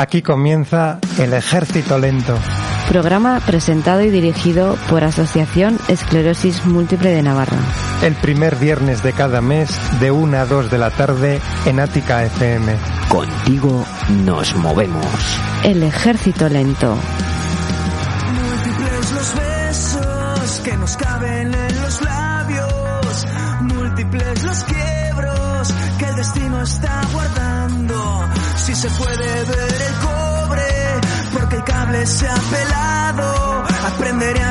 Aquí comienza El Ejército Lento. Programa presentado y dirigido por Asociación Esclerosis Múltiple de Navarra. El primer viernes de cada mes de 1 a 2 de la tarde en Ática FM. Contigo nos movemos. El Ejército Lento. Porque el cable se ha pelado. Aprenderé a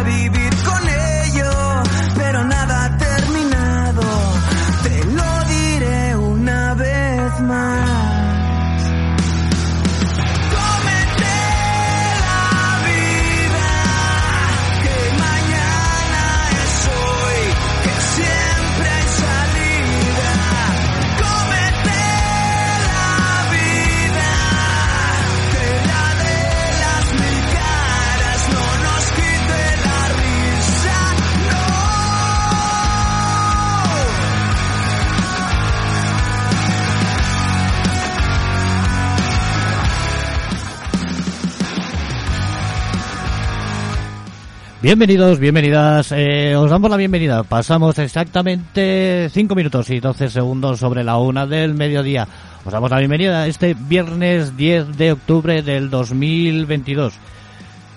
Bienvenidos, bienvenidas. Eh, os damos la bienvenida. Pasamos exactamente 5 minutos y 12 segundos sobre la una del mediodía. Os damos la bienvenida este viernes 10 de octubre del 2022.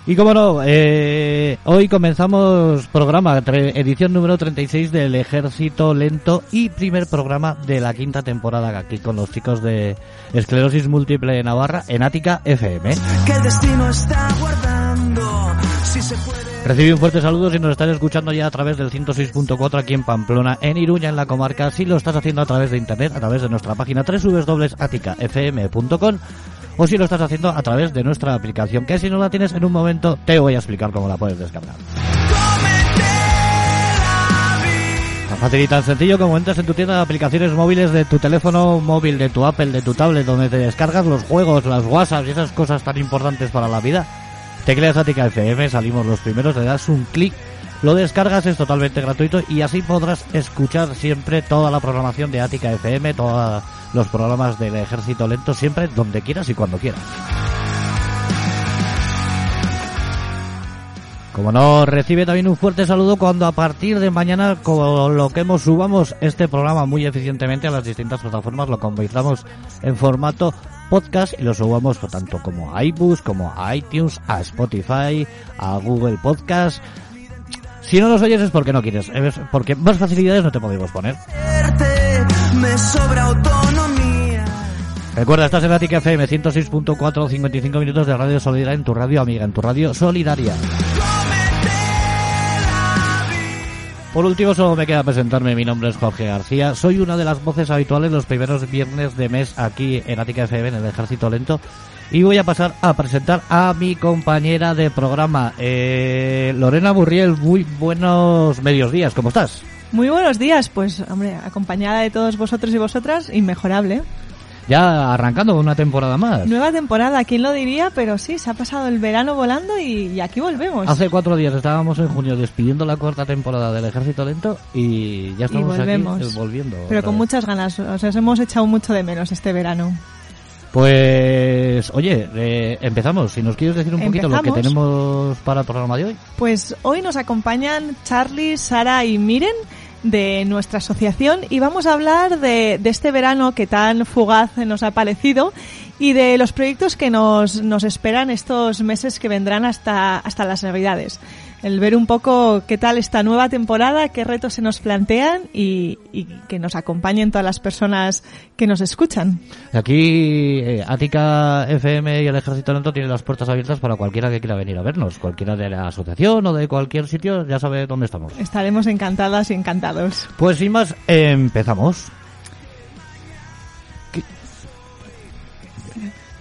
Y como no, eh, hoy comenzamos programa, edición número 36 del Ejército Lento y primer programa de la quinta temporada aquí con los chicos de Esclerosis Múltiple de Navarra en Ática FM. Recibí un fuerte saludo si nos están escuchando ya a través del 106.4 aquí en Pamplona, en Iruña, en la comarca. Si lo estás haciendo a través de internet, a través de nuestra página www.aticafm.com o si lo estás haciendo a través de nuestra aplicación, que si no la tienes en un momento te voy a explicar cómo la puedes descargar. Tan fácil y tan sencillo como entras en tu tienda de aplicaciones móviles de tu teléfono móvil, de tu Apple, de tu tablet, donde te descargas los juegos, las WhatsApp y esas cosas tan importantes para la vida. Te creas Ática FM, salimos los primeros, le das un clic, lo descargas, es totalmente gratuito y así podrás escuchar siempre toda la programación de Ática FM, todos los programas del Ejército Lento, siempre donde quieras y cuando quieras. Como no, recibe también un fuerte saludo cuando a partir de mañana coloquemos, subamos este programa muy eficientemente a las distintas plataformas, lo convirtamos en formato podcast y lo subamos tanto como a iBooks, como a iTunes, a Spotify, a Google Podcast. Si no nos oyes es porque no quieres, es porque más facilidades no te podemos poner. verte, me sobra autonomía. Recuerda, estás en Ática FM 106.4, 55 minutos de radio solidaria en tu radio amiga, en tu radio solidaria. Por último, solo me queda presentarme. Mi nombre es Jorge García. Soy una de las voces habituales los primeros viernes de mes aquí en Ática FM, en el Ejército Lento. Y voy a pasar a presentar a mi compañera de programa, eh, Lorena Burriel. Muy buenos medios días. ¿Cómo estás? Muy buenos días, pues hombre, acompañada de todos vosotros y vosotras, inmejorable. Ya arrancando una temporada más. Nueva temporada, ¿quién lo diría? Pero sí, se ha pasado el verano volando y, y aquí volvemos. Hace cuatro días estábamos en junio despidiendo la cuarta temporada del Ejército Lento y ya estamos volvemos. aquí eh, volviendo. Pero con vez. muchas ganas, o sea, os hemos echado mucho de menos este verano. Pues, oye, eh, empezamos. Si nos quieres decir un poquito lo que tenemos para el programa de hoy. Pues hoy nos acompañan Charlie, Sara y Miren de nuestra asociación y vamos a hablar de, de este verano que tan fugaz nos ha parecido y de los proyectos que nos, nos esperan estos meses que vendrán hasta, hasta las Navidades. El ver un poco qué tal esta nueva temporada, qué retos se nos plantean y, y que nos acompañen todas las personas que nos escuchan. Aquí, eh, Ática FM y el Ejército Lento tienen las puertas abiertas para cualquiera que quiera venir a vernos. Cualquiera de la asociación o de cualquier sitio ya sabe dónde estamos. Estaremos encantadas y encantados. Pues sin más, empezamos. ¿Qué?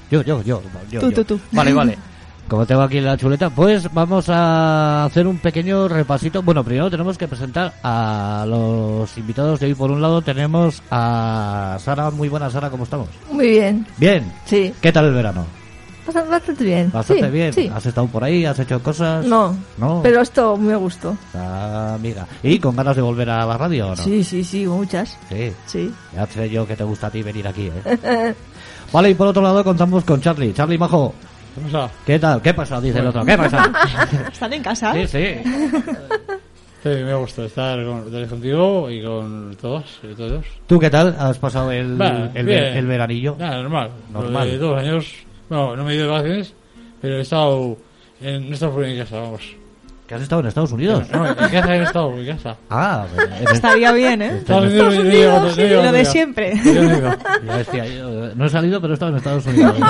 Yo, yo, yo. yo, Tú, yo. tú, tú. Vale, vale. Como tengo aquí la chuleta, pues vamos a hacer un pequeño repasito. Bueno, primero tenemos que presentar a los invitados de hoy. Por un lado tenemos a Sara. Muy buena, Sara, ¿cómo estamos? Muy bien, Bien. sí. ¿Qué tal el verano? Bastante, bastante bien. Bastante Sí, bien. Sí. ¿Has estado por ahí? ¿Has hecho cosas? No, No. pero esto me gustó. Ah, amiga. ¿Y con ganas de volver a la radio o no? Sí, sí, sí, muchas. Sí. Sí. Ya sé yo que te gusta a ti venir aquí, ¿eh? vale, y por otro lado contamos con Charlie. Charlie Majo, ¿Cómo está? ¿qué tal? ¿Qué pasa? Dice el otro. ¿Qué pasa? ¿Están en casa? sí, sí. Sí, me gusta estar con, contigo y con todos y todos. ¿Tú qué tal? ¿Has pasado el, el, ver- el veranillo? Nada, normal. Normal. De dos años, no, no me he ido de vacaciones, pero he estado en, no he estado casa, vamos. ¿Que has estado en Estados Unidos? No, en casa he estado, en casa. Ah, en- Estaría bien, ¿eh? Estados Unidos, Lo de siempre. Yo no he ido. ya decía yo, no he salido, pero he estado en Estados Unidos.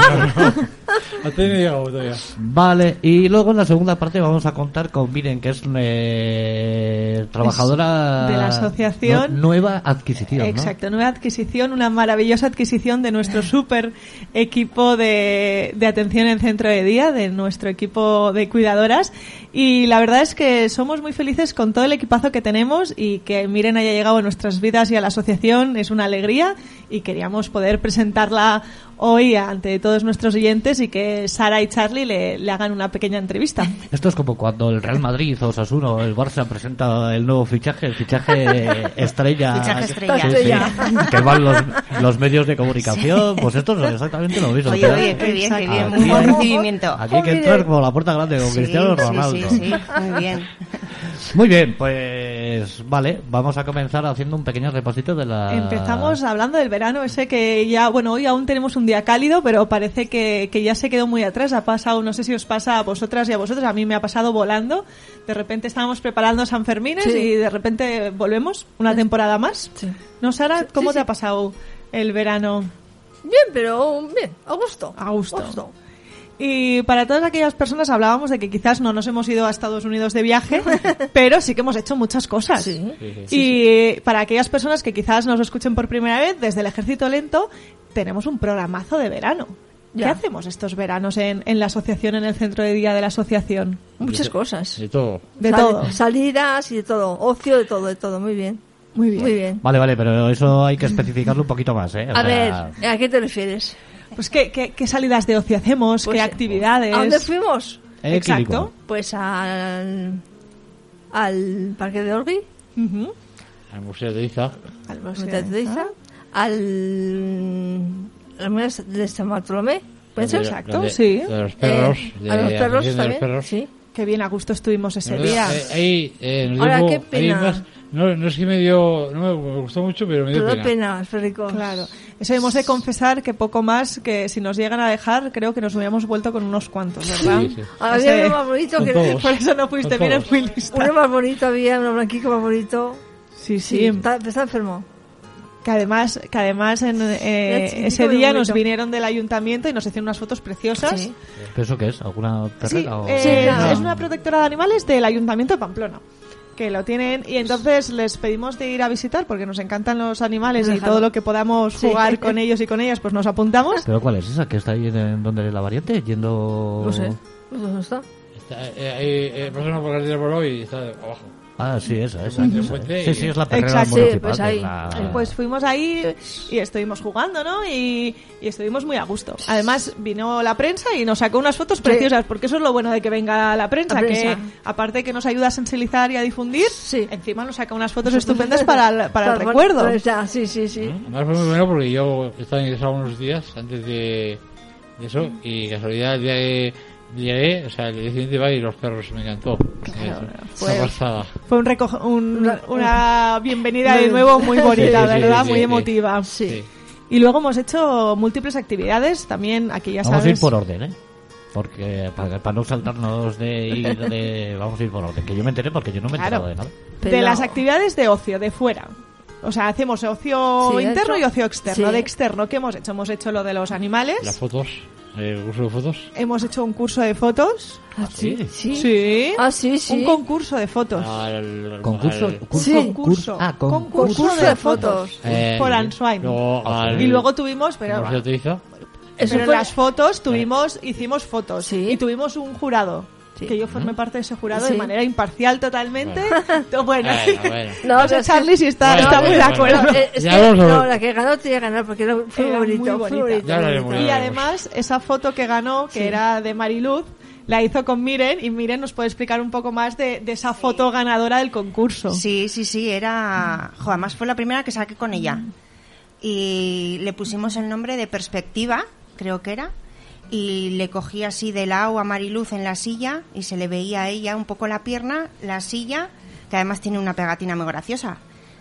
No he llegado todavía. Vale, y luego en la segunda parte vamos a contar con Miren, que es eh, trabajadora de la asociación. nu- nueva adquisición, ¿no? Exacto, nueva adquisición, una maravillosa adquisición de nuestro super equipo de, de atención en centro de día, de nuestro equipo de cuidadoras. Y la verdad es que somos muy felices con todo el equipazo que tenemos y que Miren haya llegado a nuestras vidas y a la asociación. Es una alegría y queríamos poder presentarla hoy ante todos nuestros oyentes y que Sara y Charlie le, le hagan una pequeña entrevista. Esto es como cuando el Real Madrid o Osasuna o el Barça presenta el nuevo fichaje, el fichaje estrella. Fichaje estrella. Sí, sí, Estrella. que van los, los medios de comunicación. Pues esto es exactamente lo mismo. Oye, oye, qué bien, qué bien. aquí Muy buen recibimiento. Aquí hay que entrar por la puerta grande con Sí, Cristiano Ronaldo. Sí, sí, muy bien. Muy bien, pues vale, vamos a comenzar haciendo un pequeño repasito de la... Empezamos hablando del verano, ese que ya, bueno, hoy aún tenemos un día cálido, pero parece que, que ya se quedó muy atrás. Ha pasado, no sé si os pasa a vosotras y a vosotros, a mí me ha pasado volando. De repente estábamos preparando San Fermines Sí. y de repente volvemos una temporada más. Sí. ¿No, Sara? ¿Cómo sí, te ha pasado el verano? Bien, pero bien, a gusto. A gusto. Y para todas aquellas personas hablábamos de que quizás no nos hemos ido a Estados Unidos de viaje, pero sí que hemos hecho muchas cosas. Sí. Y para aquellas personas que quizás nos escuchen por primera vez, desde el Ejército Lento, tenemos un programazo de verano. ¿Qué Ya. hacemos estos veranos en, en la asociación, en el centro de día de la asociación? Muchas cosas. De todo. De Sal- todo. Salidas y de todo. Ocio, de todo, de todo. Muy bien. Muy bien. Muy bien. Vale, vale, pero eso hay que especificarlo un poquito más, ¿eh? O A sea, ver, ¿a qué te refieres? Pues ¿qué, qué, qué salidas de ocio hacemos? Pues, ¿Qué actividades? ¿A dónde fuimos? eh, Exacto. Pues al, al Parque de Orgui, Ujú. Al Museo de Iza. Al museo. De Iza, al, al Museo de San Bartolomé, ¿puede ser? Exacto, Donde- sí. De los perros. Eh, de a los perros de también, los perros. sí. Qué bien a gusto estuvimos ese día. eh, Ahí, eh, nos Ahora, dio- qué ahí pena. más- no, no es que me dio, no me, gustó mucho, pero me dio Pero da pena. pena, Federico. Claro, eso hemos de confesar que poco más que si nos llegan a dejar, creo que nos hubiéramos vuelto con unos cuantos, ¿verdad? Sí, sí. Había uno más bonito que... todos. Por eso no fuiste, todos. muy lista. Uno más bonito había, uno blanquico más bonito. Sí, Sí, sí. está, está enfermo. Que además, que además en, eh, ese día nos vinieron del ayuntamiento y nos hicieron unas fotos preciosas. Sí. ¿Pero eso qué es? ¿Alguna Sí, o...? eh, Sí, claro. es una protectora de animales del Ayuntamiento de Pamplona. Que lo tienen y entonces les pedimos de ir a visitar porque nos encantan los animales y todo lo que podamos Sí. jugar con ellos y con ellas, pues nos apuntamos. ¿Pero cuál es esa? ¿Que está ahí en, donde la variante? Yendo... No sé. ¿Dónde está? Está, eh, ahí, eh, pasamos por por hoy y está abajo. Ah, sí, esa, esa. Sí, sí, es la perrera Exacto. municipal. Sí, pues ahí. la- Pues fuimos ahí y estuvimos jugando, ¿no? Y, y estuvimos muy a gusto. Además, vino la prensa y nos sacó unas fotos preciosas, porque eso es lo bueno de que venga la prensa, La prensa. que aparte que nos ayuda a sensibilizar y a difundir, Sí. encima nos saca unas fotos estupendas para el, para el recuerdo. Pues ya, sí, sí, sí. Además fue muy bueno porque yo estaba ingresado unos días antes de, eso y casualidad el día que llegué, o sea, el siguiente iba y los perros me encantó. Eso, fue- una pasada. Fue un Una- bienvenida de nuevo muy bonita, Sí, ¿verdad? sí, muy sí. emotiva. Sí. Y luego hemos hecho múltiples actividades, también aquí ya Vamos sabes. a ir por orden, ¿eh? Porque para, para no saltarnos de ir de... Vamos a ir por orden. Que yo me enteré porque yo no me he Claro. enterado de nada. Pero- De las actividades de ocio, de fuera. O sea, hacemos ocio Sí, interno hecho. y ocio externo. Sí. De externo, ¿qué hemos hecho? Hemos hecho lo de los animales, Las fotos, el curso de fotos. hemos hecho un curso de fotos. Ah, sí, sí. Sí. Ah, sí, sí. Un concurso de fotos. Al, ¿Concurso? al- curso, Sí. Concurso. Ah, Concurso Concurso de fotos. eh, por Answine. Al, Y luego tuvimos, pero, Museo de Iza. Eso pero en las fotos tuvimos, hicimos fotos Sí. y tuvimos un jurado. Sí. que yo formé parte de ese jurado Sí. de manera imparcial totalmente. Bueno, Bueno, bueno. No, no sé Charlie si está, Bueno, está muy de acuerdo. No, es Ya que, no, la que ganó tenía que ganar porque era, fue Era muy muy bonito. fue bonita. Y además, esa foto que ganó, que Sí. era de Mariluz, la hizo con Miren y Miren nos puede explicar un poco más de, de esa foto ganadora del concurso. Sí, sí, sí, era... Jo, además fue la primera que saqué con ella. Y le pusimos el nombre de Perspectiva, creo que era. Y le cogí así de lado a Mariluz en la silla y se le veía a ella un poco la pierna, la silla, que además tiene una pegatina muy graciosa.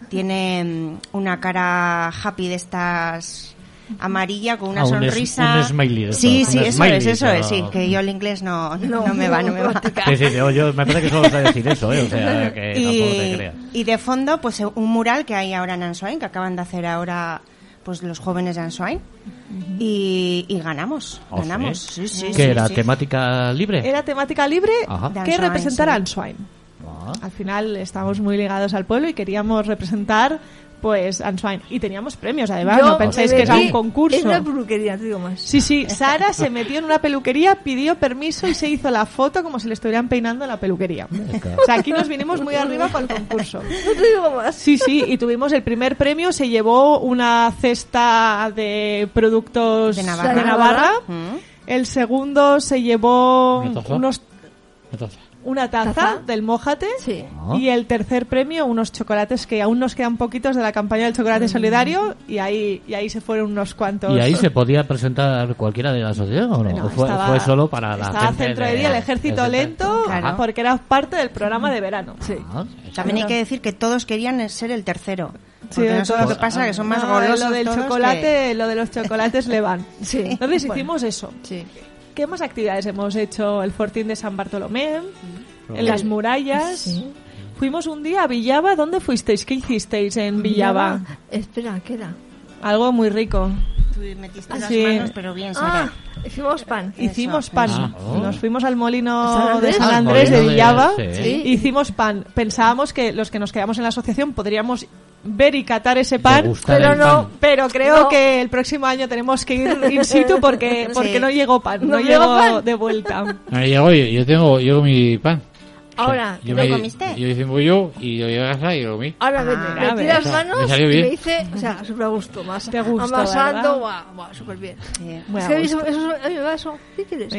Tiene mm, una cara happy de estas amarilla con una Ah, un es- sonrisa. un smiley sí, sí, un eso smiley, es, eso es, sí, que yo el inglés no, no, No, me va, no me va. Sí, sí, yo, yo- me parece que solo sé decir eso, ¿eh? O sea, que tampoco te y, creas. y de fondo, pues un mural que hay ahora en Ansoain, que acaban de hacer ahora pues los jóvenes de Ansoain. y, y ganamos, ¿Oh, sí? ganamos. Sí, sí, ¿Qué sí, era? sí. ¿Temática libre? Era temática libre Ajá. Que representara sí. Al final estamos muy ligados al pueblo y queríamos representar pues Answine. Y teníamos premios, además, Yo no penséis me que era un concurso. En una peluquería, te digo más. Sí, sí, Sara se metió en una peluquería, pidió permiso y se hizo la foto como si le estuvieran peinando en la peluquería. O sea, aquí nos vinimos muy arriba con el concurso. No te digo más. Sí, sí, y tuvimos el primer premio, se llevó una cesta de productos De de Navarra. Mm. El segundo se llevó ¿Una taza? Una taza, ¿Taza? del Mójate. Sí. Ah. Y el tercer premio, unos chocolates que aún nos quedan poquitos de la campaña del chocolate solidario. Y ahí, y ahí se fueron unos cuantos. ¿Y ahí se podía presentar cualquiera de la sociedad o no? No, ¿O fue, estaba- fue solo para la estaba gente centro de día el ejército lento Claro. porque era parte del programa de verano. Sí. Ah, También hay que decir que todos querían ser el tercero. Sí, Porque de no sé lo que pasa, que son más No, golosos lo del todos chocolate, lo de los chocolates le van. Sí. Entonces Bueno. hicimos eso. Sí. ¿Qué más actividades hemos hecho? El Fortín de San Bartolomé, en las murallas. Sí. Fuimos un día a Villava. ¿Dónde fuisteis? ¿Qué hicisteis en Villava? Espera, ¿qué era? Algo muy rico. Tú metiste Ah, las sí. manos, pero bien, Sara. Ah, hicimos pan. Hicimos Eso, pan. Ah, oh. Nos fuimos al molino ¿San de? San Ah, Andrés de de- Villava. sí. Sí. Hicimos pan. Pensábamos que los que nos quedamos en la asociación podríamos ver y catar ese pan, pero no. pan. Pero creo No. que el próximo año tenemos que ir in situ porque Sí. porque no llegó pan, no, ¿No llegó llegó pan? de vuelta. no, llegó, yo, yo tengo yo mi pan. Ahora, yo ¿lo me- comiste? Yo hice un bollo y lo llevé a casa y lo comí. ahora me, Ah, a ver. las O sea, manos me salió y bien. me hice, o sea, súper a gusto, más, Te gustó, amasando, guau, guau, súper bien. Sí. A que gusto. eso, eso, me va eso. ¿Qué quieres?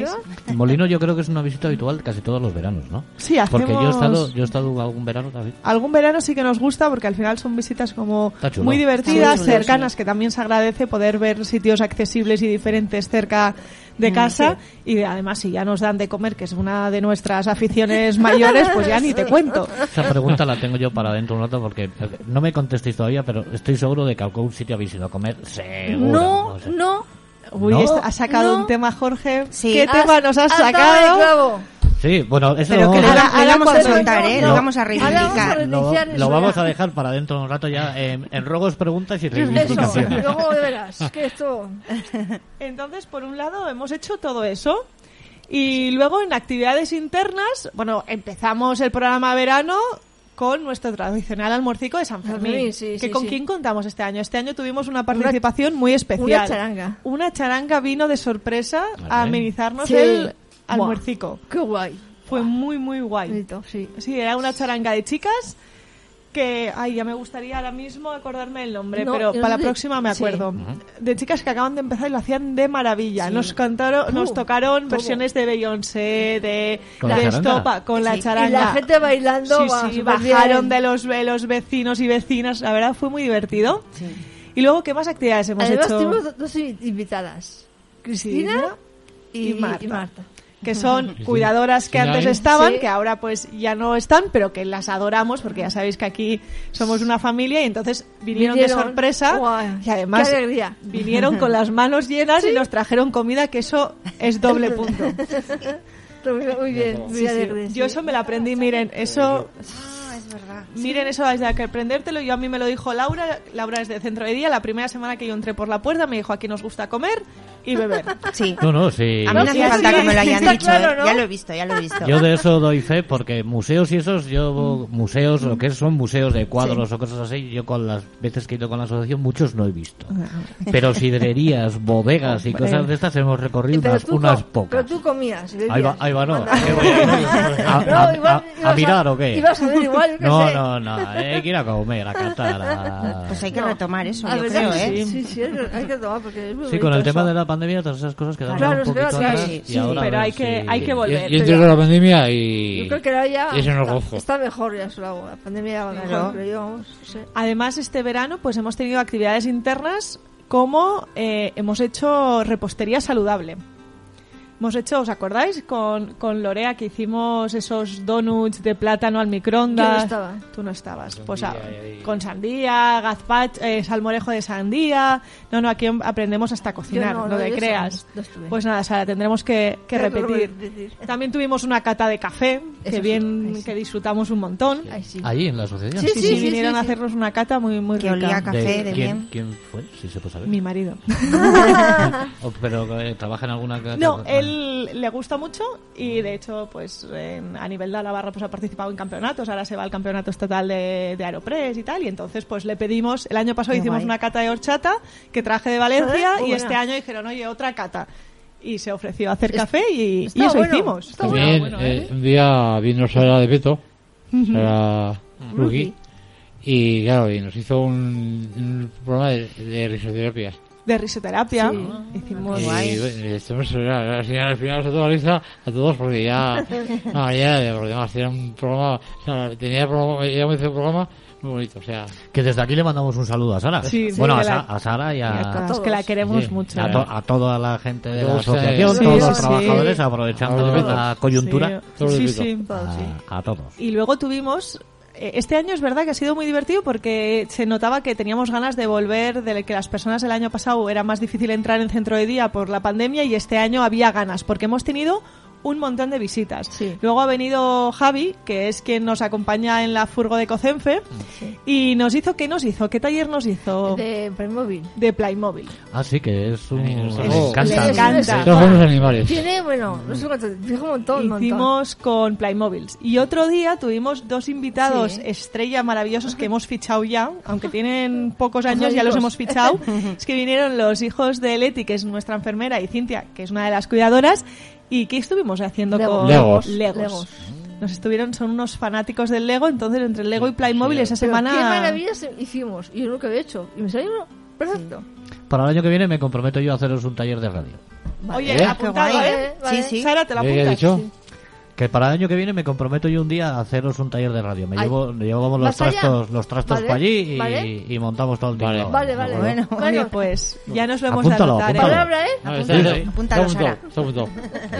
¿no? Molino yo creo que es una visita habitual casi todos los veranos, ¿no? Sí, Porque yo he hacemos- estado, yo he estado algún verano también. Algún verano sí que nos gusta porque al final son visitas como muy divertidas, chulo, cercanas, que también se agradece poder ver sitios accesibles y diferentes cerca de casa y de- además si ya nos dan de comer, que es una de nuestras aficiones mayores, pues ya ni te cuento. Esa pregunta la tengo yo para dentro de un rato porque eh, no me contestéis todavía, pero estoy seguro de que algún sitio habéis ido a comer, seguro. No, no. Uy, ¿No? esta- ha sacado No. un tema Jorge. Sí. ¿Qué tema nos has sacado? Sí, bueno, eso Pero lo que vamos, íbamos a cuando- soltar, ¿eh? Lo vamos a a reivindicar. re- lo, eso vamos a dejar para dentro de un rato ya en, en ruegos, preguntas y Eso, reivindicaciones. luego de veras, que esto... Entonces, por un lado, hemos hecho todo eso. Y luego, en actividades internas, bueno, empezamos el programa verano con nuestro tradicional almuercico de San Fermín. Fermín, sí, que sí, ¿Con sí. quién contamos este año? Este año tuvimos una participación muy especial. Una charanga. Una charanga vino de sorpresa a amenizarnos Sí. el Buah. almuercico. Qué guay. Fue muy, muy guay. Bonito, sí. Sí, era una charanga de chicas que, ay, ya me gustaría ahora mismo acordarme el nombre, No, pero para la sé- próxima me sí. acuerdo. De chicas que acaban de empezar y lo hacían de maravilla. Nos cantaron, nos Uh, tocaron todo. versiones de Beyoncé, de, ¿Con la de charanga? Estopa, con la Sí. charanga. Y la gente bailando, Sí, sí, súper bajaron bien. de los, de los vecinos y vecinas. La verdad fue muy divertido. Y luego, ¿qué más actividades hemos Además, hecho? tuvimos do- dos invitadas. Cristina y, y Marta. y Marta. Que son cuidadoras que antes estaban, que ahora pues ya no están, pero que las adoramos porque ya sabéis que aquí somos una familia y entonces vinieron, de sorpresa y además vinieron con las manos llenas y nos trajeron comida que eso es doble punto. Muy muy bien, muy Sí, sí. Yo eso me lo aprendí, miren, eso Ah, es verdad. Miren, eso desde que aprendértelo, yo a mí me lo dijo Laura, Laura es de centro de día, la primera semana que yo entré por la puerta me dijo aquí nos gusta comer y beber. Sí. No, no, sí. A mí no hace Sí, falta sí, que me lo hayan dicho, claro, ¿eh? ¿no? Ya lo he visto, ya lo he visto. Yo de eso doy fe porque museos y esos, yo museos, lo que son museos de cuadros o cosas así, yo con las veces que he ido con la asociación muchos no he visto. Pero sidrerías, bodegas y cosas de estas hemos recorrido unas, unas pocas. pero tú comías. bebías. Ahí va, ahí va, no. Anda. ¿Qué voy a? ¿A, No, a- mirar o qué? Ibas a ver igual, No, sé. no, no, hay que ir a comer, a cantar. a- Pues hay que No. retomar eso, yo ¿verdad creo, ¿eh? Sí, sí, sí, hay que- hay que tomar porque es muy Sí, con el tema de la pandemia, todas esas cosas quedaron Claro, un poquito atrás así, y sí, ahora a pero ver hay que- hay que Yo, volver. yo entré con la pandemia y... Yo creo que ahora ya y eso no está, gozo. está mejor ya agua. La pandemia ya va mejor, Claro. pero yo. Además, este verano pues hemos tenido actividades internas como eh, hemos hecho repostería saludable. Hemos hecho, ¿os acordáis? Con, con Lorea que hicimos esos donuts de plátano al microondas. Yo no estaba. Tú no estabas. Con Pues sandía ah, y- con sandía, gazpacho, eh, salmorejo de sandía. No, no, aquí aprendemos hasta cocinar, no, no, no, te creas. Pues nada, Sara, tendremos que, repetir. repetir. También tuvimos una cata de café, que Eso bien, ahí sí. que disfrutamos un montón. Sí. Allí en la asociación. Sí, Sí, sí, sí, vinieron sí, a sí. hacernos una cata muy, muy Que rica. olía a café de ¿quién, bien. ¿Quién fue? Si se puede saber. Mi marido. Oh, pero eh, trabaja en alguna... No, él le gusta mucho y de hecho, pues en- a nivel de Navarra pues ha participado en campeonatos. Ahora se va al campeonato estatal de, de Aeropress y tal. Y entonces, pues le pedimos. El año pasado Qué hicimos guay. una cata de horchata que traje de Valencia muy y este año dijeron, oye, otra cata. Y se ofreció a hacer café y, y eso bueno, hicimos. está También bueno, eh, ¿eh? un día vino Sara de Peto, Sara Rookie, y claro, y nos hizo un, un programa de, de risoterapia. De risoterapia. Hicimos. Y bueno, estamos al al final, al final a toda la lista, a todos, porque ya, no, ya, de los demás, era un programa, o sea, tenía programa, ya me hizo un programa muy bonito, o sea, Que desde aquí le mandamos un saludo a Sara. Sí, bueno, sí, a, la- a Sara y Y a, a todos. que la queremos Sí. mucho. a, to- a toda la gente de la Todos, eh, asociación, sí, todos sí, los sí. trabajadores, aprovechando la coyuntura. Sí, sí, sí. Sí. A todos. Y luego tuvimos. Eh, Este año es verdad que ha sido muy divertido porque se notaba que teníamos ganas de volver, de que las personas el año pasado era más difícil entrar en centro de día por la pandemia y este año había ganas porque hemos tenido un montón de visitas. Sí. Luego ha venido Javi, que es quien nos acompaña en la furgo de Cocenfe, y nos hizo, ¿qué nos hizo? ¿Qué taller nos hizo? De Playmobil. De Playmobil. Ah, sí, que es un... Sí, me sí. encanta. Le encanta. todos son los animales. Tiene, bueno, no sé cuánto, dijo un montón, un montón. Hicimos con Playmobiles. Y otro día tuvimos dos invitados Sí. estrella maravillosos que hemos fichado ya, aunque tienen pocos años, ya los hemos fichado. es que vinieron los hijos de Leti, que es nuestra enfermera, y Cintia, que es una de las cuidadoras. ¿Y qué estuvimos haciendo Legos. con Legos. Legos? Nos estuvieron, son unos fanáticos del Lego, entonces entre Lego y Playmobil esa Pero semana... qué maravillas hicimos. Y yo nunca había hecho. Y me salió uno perfecto. Para el año que viene me comprometo yo a haceros un taller de radio. Oye, ¿Eh? apuntado, Qué. ¿eh? Vale, Sí, sí. Sara, te lo ¿Qué has apuntas. dicho? Que para el año que viene me comprometo yo un día a haceros un taller de radio. Me Ay. llevo, llevamos los trastos, los trastos Vale, para allí y, vale. y montamos todo el Vale. tinglado. Vale, vale. Bueno, Oye, pues ya nos lo hemos Apúntalo, de anotar, ¿eh? apúntalo. Palabra, ¿eh? Apúntalo, está, apúntalo, Sara.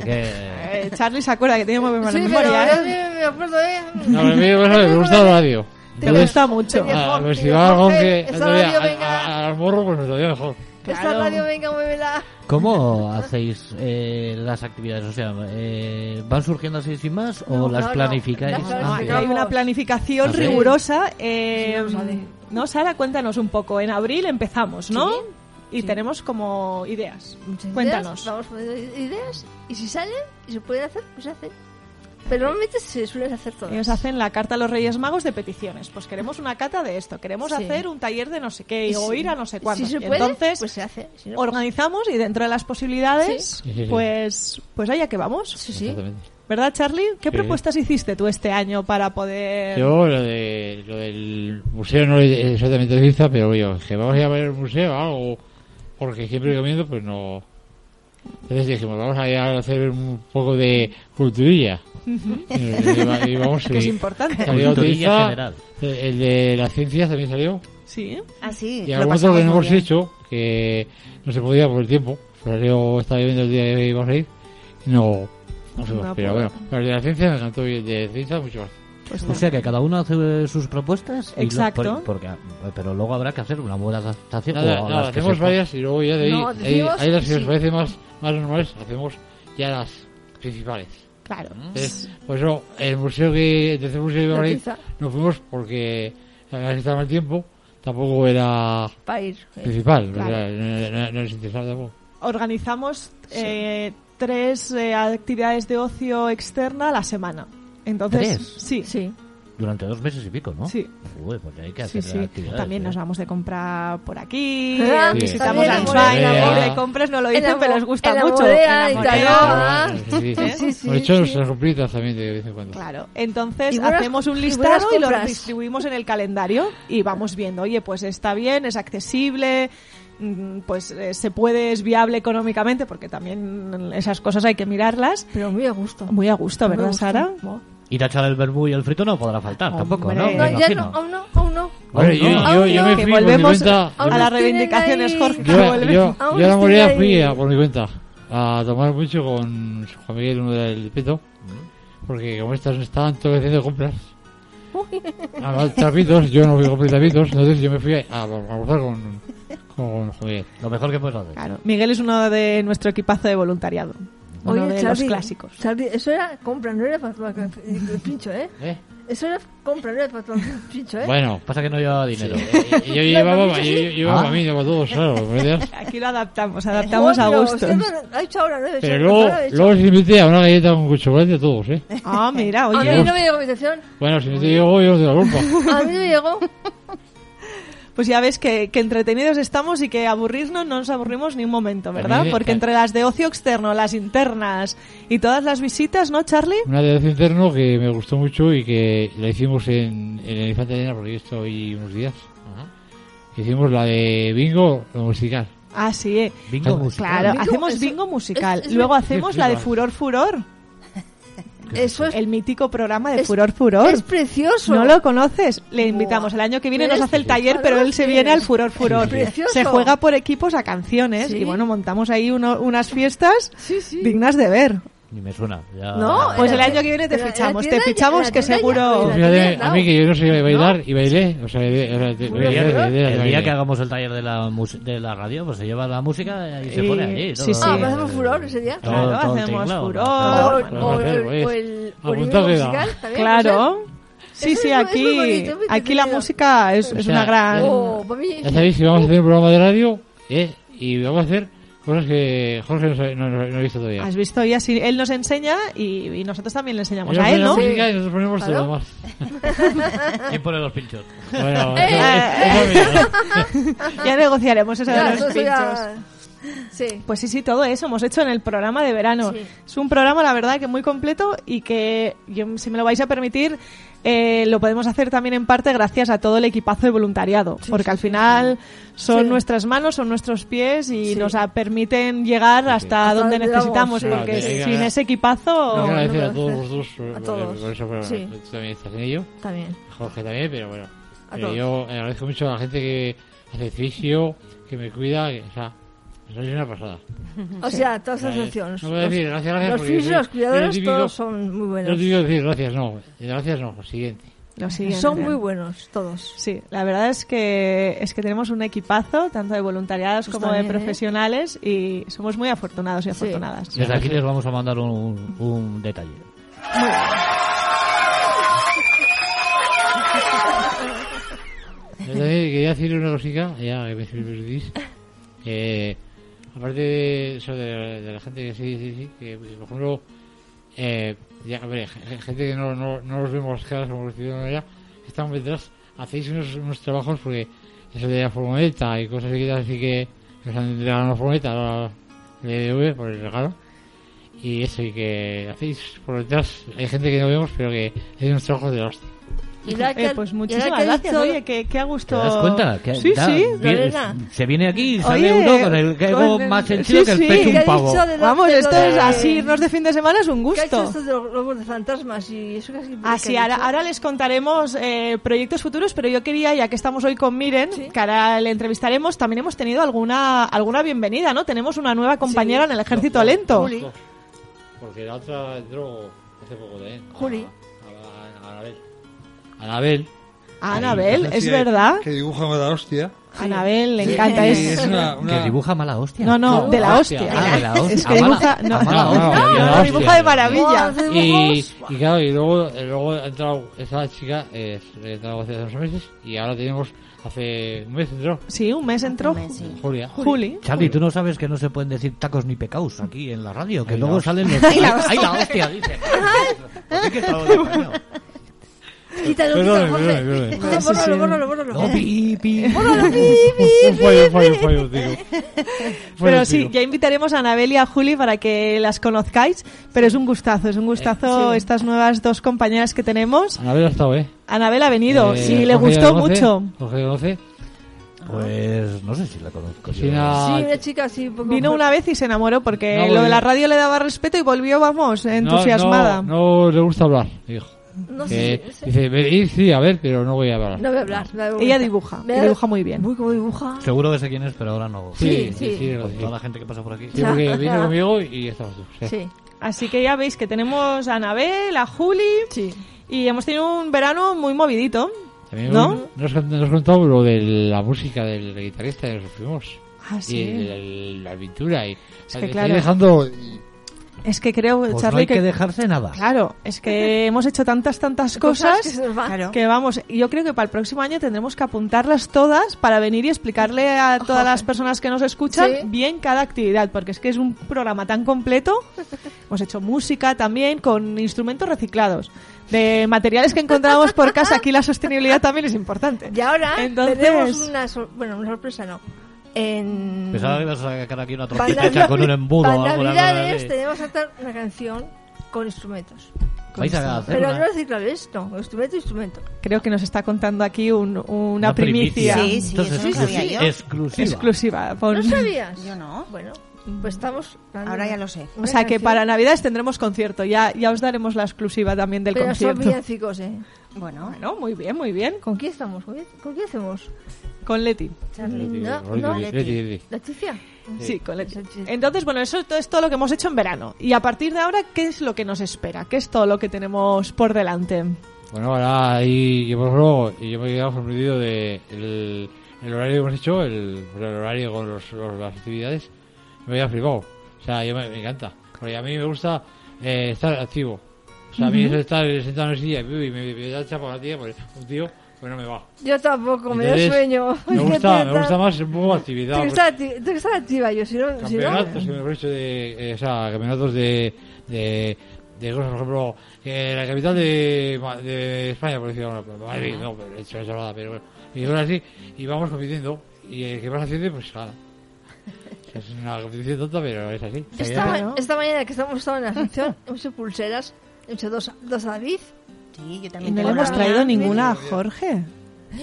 Eh, Charlie se acuerda que tiene muy Sí, pero memoria, ¿eh? me, acuerdo, ¿eh? No, a mí me gusta- me gusta la radio. Te gusta mucho. A ver si va algo que a- venga. a- al morro, pues todavía mejor. Esta Claro. radio, venga, muévela. ¿Cómo hacéis eh, las actividades? O sea, eh, ¿van surgiendo así sin más o No, las no, no. planificáis? Las Ah, Hay una planificación ¿Ah, sí? rigurosa. eh, Sí, no, Sara, cuéntanos un poco. En abril empezamos, ¿no? Sí. Y Sí. tenemos como ideas. Muchas Cuéntanos. Ideas, vamos poniendo ideas. Y si salen y se pueden hacer, pues se hacen. Pero normalmente se suelen hacer todas. Ellos hacen la carta a los Reyes Magos de peticiones. Pues queremos una cata de esto, queremos Sí. hacer un taller de no sé qué, Y o si- ir a no sé Si cuánto. se Y puede, Entonces, pues se hace. Si no, pues- organizamos y dentro de las posibilidades, Sí, pues, pues allá que vamos. Sí, sí. ¿Verdad, Charlie? ¿Qué Sí. propuestas hiciste tú este año para poder...? Yo lo, de, lo del museo no es exactamente de vista, pero yo, que vamos a ir a ver el museo o algo, porque siempre comiendo, pues no. Entonces dijimos, vamos a ir a hacer un poco de culturilla. Y, y- y vamos, que es importante. Utiliza, general. el, de las ciencias también salió. Sí. Ah, sí. Y lo algún otro que no hemos bien. hecho, que no se podía por el tiempo. Salió, estaba viendo el día que íbamos a ir. No, no sé, No pero bueno, pero el de la ciencia me encantó y el de ciencia mucho más. Pues O sea que cada uno hace eh, sus propuestas. y lo- Exacto. por- porque, pero luego habrá que hacer una buena adaptación. Nada, o nada, hacemos se- varias y luego ya de ahí, No, ahí, decimos ahí las que sí. nos parecen más, más normales, hacemos ya las principales. Claro. Entonces, por eso, el museo que, el tercer museo que íbamos a ir, Utiliza no fuimos porque estaba el tiempo, tampoco era ir. eh. principal, Claro. no, no, no nos interesaba tampoco. organizamos eh, tres eh, actividades de ocio externa a la semana. Entonces, ¿Tres? sí, Sí. Durante dos meses y pico, ¿no? Sí. Uy, pues hay que Sí, hacer sí. actividades. También ¿eh? nos vamos de compra por aquí, eh, visitamos a en la Answine, Morea. a de compras no lo dicen, pero les gusta en la mucho. La y tal, Morea. Ah, Sí, sí, sí, sí. compritas también de vez en cuando. Claro, entonces buenas- hacemos un listado y lo distribuimos en el calendario y vamos viendo, oye, pues está bien, es accesible, mm, pues eh, se puede, es viable económicamente, porque también esas cosas hay que mirarlas. Pero muy a gusto. Muy a gusto, ¿verdad. Sara? A echar el verbú y el frito no podrá faltar tampoco, ¿no? Hombre. Me No, ya no, aún no, aún no. Bueno, yo, no. yo, yo me fui por mi volvemos cuenta. a las reivindicaciones. Jorge. que Yo, volvemos. yo, a la tiene fui a, por mi cuenta a tomar mucho con Juan Miguel, uno del Peto, porque como estas estaban todo haciendo compras, a trapitos, yo no fui a comprar trapitos, entonces yo me fui a, a almorzar con, con Juan Miguel. Lo mejor que puedes hacer. Claro, Miguel es uno de nuestro equipazo de voluntariado. Uno Oye, de Charlie, los clásicos. Charlie, eso era compra, no era el pincho, ¿eh? ¿eh? Eso era compra, no era el pincho, ¿eh? Bueno, Pasa que no lleva dinero. eh, yo llevaba, yo, llevaba Ah. para mí, para todos, claro. Aquí lo adaptamos, adaptamos a. He Pero hecho- luego, luego les invité a una galleta con chocolate a todos, ¿eh? Ah, mira, A mí oye. no me llegó invitación. Bueno, si te digo yo, no te la culpa. A mí no me llegó. Pues ya ves que, que entretenidos estamos y que aburrirnos no nos aburrimos ni un momento, ¿verdad? Porque entre las de ocio externo, las internas y todas las visitas, ¿no, Charlie? Una de interno que me gustó mucho y que la hicimos en, en el Infante Arena porque yo estoy unos días. Hicimos la de bingo musical. Ah, sí. eh. Bingo musical. Claro, Bingo, hacemos eso- bingo musical. es- es- Luego hacemos la de. Furor Furor. Eso es, El mítico programa de Es- Furor Furor. es precioso. ¿No lo conoces? Le invitamos. El año que viene nos hace el taller, pero él se viene al Furor Furor. precioso. Se juega por equipos a canciones Sí. y bueno, montamos ahí uno- unas fiestas Sí, sí. dignas de ver. Ni me suena. Ya... No, Pues el año que viene te fichamos, te fichamos que seguro- Pues fíjate, a mí que yo no sé bailar ¿No? y bailé, o sea, El día, que hagamos el taller de la, mus- de la radio, pues se lleva la música y se pone allí. sí, todo. sí. Ah, pues hacemos furor ese día. Claro, hacemos furor. ¿no? O, o- bueno, o el, musical también. Claro. Sí, sí, aquí, aquí la música es, es O sea, una gran... Oh. Ya sabéis que vamos a hacer un programa de radio, ¿eh? Y vamos a hacer cosas que Jorge no, no, no- ha visto todavía. Has visto ya, sí, él nos enseña y, y nosotros también le enseñamos Ellos a él, ¿no? música y nosotros ponemos todo Claro. demás. ¿Quién pone los pinchos? Bueno, Eh. eso- eso mira. Ya negociaremos eso de los eso pinchos. ya- Sí. Pues sí, sí, todo eso hemos hecho en el programa de verano. Sí. Es un programa, la verdad, que muy completo y que, yo, si me lo vais a permitir, eh, lo podemos hacer también en parte gracias a todo el equipazo de voluntariado. porque al final son Sí. nuestras manos, son nuestros pies y Sí. nos permiten llegar hasta Hasta donde necesitamos. sí. porque sin ese equipazo... No agradecer me a todos vosotros A por, todos. por eso, pero Sí. tú también estás en ello. También. Jorge también, pero bueno. A Pero todos. yo agradezco mucho a la gente que hace fisio, que me cuida, que, o sea, sois una pasada. O sea, todas las Eh, opciones. No voy a decir gracias, gracias. Los fisios, soy- los cuidadores, típico- todos son muy No buenos. te digo decir gracias, no. Gracias no, lo siguiente. Lo siguiente. Son muy buenos, todos. Sí, la verdad es que es que tenemos un equipazo, tanto de voluntariados Pues como también, de ¿eh? profesionales, y somos muy afortunados y afortunadas. Desde aquí les vamos a mandar un, un detalle. Yo también quería decirle una cosita, ya que me permitís, que aparte de eso de, la- la gente que sí, sí, sí, que por ejemplo, eh, ya, gente que no, no, no los vemos caras como recibiendo ya, que están detrás, hacéis unos, unos trabajos porque eso de la furgoneta y cosas así, así que nos han entregado una furgoneta, la LDV por el regalo. Y eso, y que hacéis por detrás, hay gente que no vemos, pero que hacéis unos trabajos de la hostia. Y la que- Eh, pues y la muchísimas que gracias, dicho- oye, que, que a gusto. ¿Te das cuenta? Que sí, da- sí. viene- se viene aquí y sale Oye, uno con el con el- más sí, sentido que el sí, pecho ¿Qué un pavo. de Vamos, de esto es de- así, irnos de fin de semana es un ¿Qué ha hecho gusto. esto de los globos de fantasmas y eso casi Así, ahora, ahora les contaremos eh, proyectos futuros, pero yo quería, ya que estamos hoy con Miren, Sí. que ahora le entrevistaremos, también hemos tenido alguna alguna bienvenida, ¿no? Tenemos una nueva compañera en el ejército lento. Juli. Porque la otra entró hace poco también. Juli. A, a- a Anabel. Anabel. A Anabel, Sí, es verdad. Que dibuja la hostia. Anabel le encanta. Y Es, es una- una- Que dibuja mala hostia. No, no, de la hostia. Ah, de la hostia. Es que A mala- dibuja. No, a mala no, hostia, no, de la no, hostia. dibuja de maravilla. Y, y claro, y luego, eh, luego ha entrado esa chica, eh, ha entrado hace dos meses, y ahora tenemos, hace un mes entró, Sí, un mes entró. Julia. Juli. Charlie, tú no sabes que no se pueden decir tacos ni pecaos aquí en la radio, que Ay, luego salen los... Ay, la ¡Ay, la hostia! Dice. Pues sí que está de. Quítalo, quítalo, Jorge. Sí, Bórralo, sí. bórralo, bórralo. No, pi, pi. Un fallo, un fallo, un fallo, digo. Pero sí, ya invitaremos a Anabel y a Juli para que las conozcáis. Pero es un gustazo, es un gustazo Sí. estas nuevas dos compañeras que tenemos. Anabel ha estado, ¿eh? Anabel ha venido, Eh, sí, le gustó mucho. Jorge la conoce. Pues no sé si la conozco. Sí, yo. una- Sí, una chica un poco- Vino una vez y se enamoró porque No, lo de porque- la radio le daba respeto y volvió, vamos, No, entusiasmada. No, no le gusta hablar, dijo. No Que sé. sí. Dice, venid, sí, a ver, pero no voy a hablar. No voy a hablar. no voy a hablar. Ella dibuja, y dibuja muy bien. Uy, cómo dibuja. Seguro que sé quién es, pero ahora no. Sí, Sí, sí, sí. sí, Con sé. toda la gente que pasa por aquí. Sí, porque vino conmigo y estabas tú. sí. Sí, Así que ya veis que tenemos a Anabel, a Juli sí. y hemos tenido un verano muy movidito. También ¿No? nos, nos contado lo de la música del guitarrista de los fuimos. Ah, Y sí. el- la pintura. Y, Es que claro. dejando. Es que creo, Pues no Charlie, hay que que... dejarse nada. Claro, es que hemos hecho tantas, tantas Cosas cosas que vamos, yo creo que para el próximo año tendremos que apuntarlas todas para venir y explicarle a todas las personas que nos escuchan Sí. bien cada actividad, porque es que es un programa tan completo. Hemos hecho música también con instrumentos reciclados, de materiales que encontramos por casa. Aquí la sostenibilidad también es importante. Y ahora Entonces- tenemos una, sor- bueno, una sorpresa, no. En Pensaba que ibas a sacar aquí una trompeta hecha con un embudo o para alguna cosa Navidades tenemos que hacer una canción con instrumentos. Vais a hacer Pero una- no reciclar esto, instrumento, instrumento. Creo que nos está contando aquí un- una, una primicia, Sí, sí, Entonces, eso no sabía yo. exclusiva. exclusiva. Pon- ¿No sabías? Yo no. Bueno, pues estamos... Ahora ya lo sé. O sea que para Navidades tendremos concierto. Ya, ya os daremos la exclusiva también del Pero son concierto. villancicos, ¿eh? Bueno, Bueno, muy bien, muy bien. ¿Con quién estamos? ¿Con quién, hacemos? Con Leti. No, Leti, no. Leti, Leti. ¿Leticia? Sí, con Leti. Entonces, bueno, eso es todo lo que hemos hecho en verano. Y a partir de ahora, ¿qué es lo que nos espera? ¿Qué es todo lo que tenemos por delante? Bueno, ahora ahí, yo por ejemplo, yo me he quedado sorprendido de el, el horario que hemos hecho, el, el horario con los, los- las actividades, me había flipado. O sea, yo me, me encanta. Porque a mí me gusta eh, estar activo. O sea, a mí eso de estar sentado en el silla y me, da chapa la tía, pues un tío, pues no me va. Yo tampoco, me da sueño. Me gusta, me gusta más un poco actividad. Pues, que estar activa yo, si no... Si no campeonatos que me he hecho de, eh, o sea, campeonatos de, de, de cosas, por ejemplo, eh, la capital de, de España, por decirlo, bueno, Madrid, no, pero he hecho eso nada, pero bueno, y cosas así, y vamos compitiendo, y el que más haciendo, pues gana. Es una competición tonta, pero es así. esta, esta mañana que estamos en la sección, hemos hecho pulseras, hemos hecho dos, dos a David. sí, yo Y también no le tengo hemos traído ninguna a Jorge.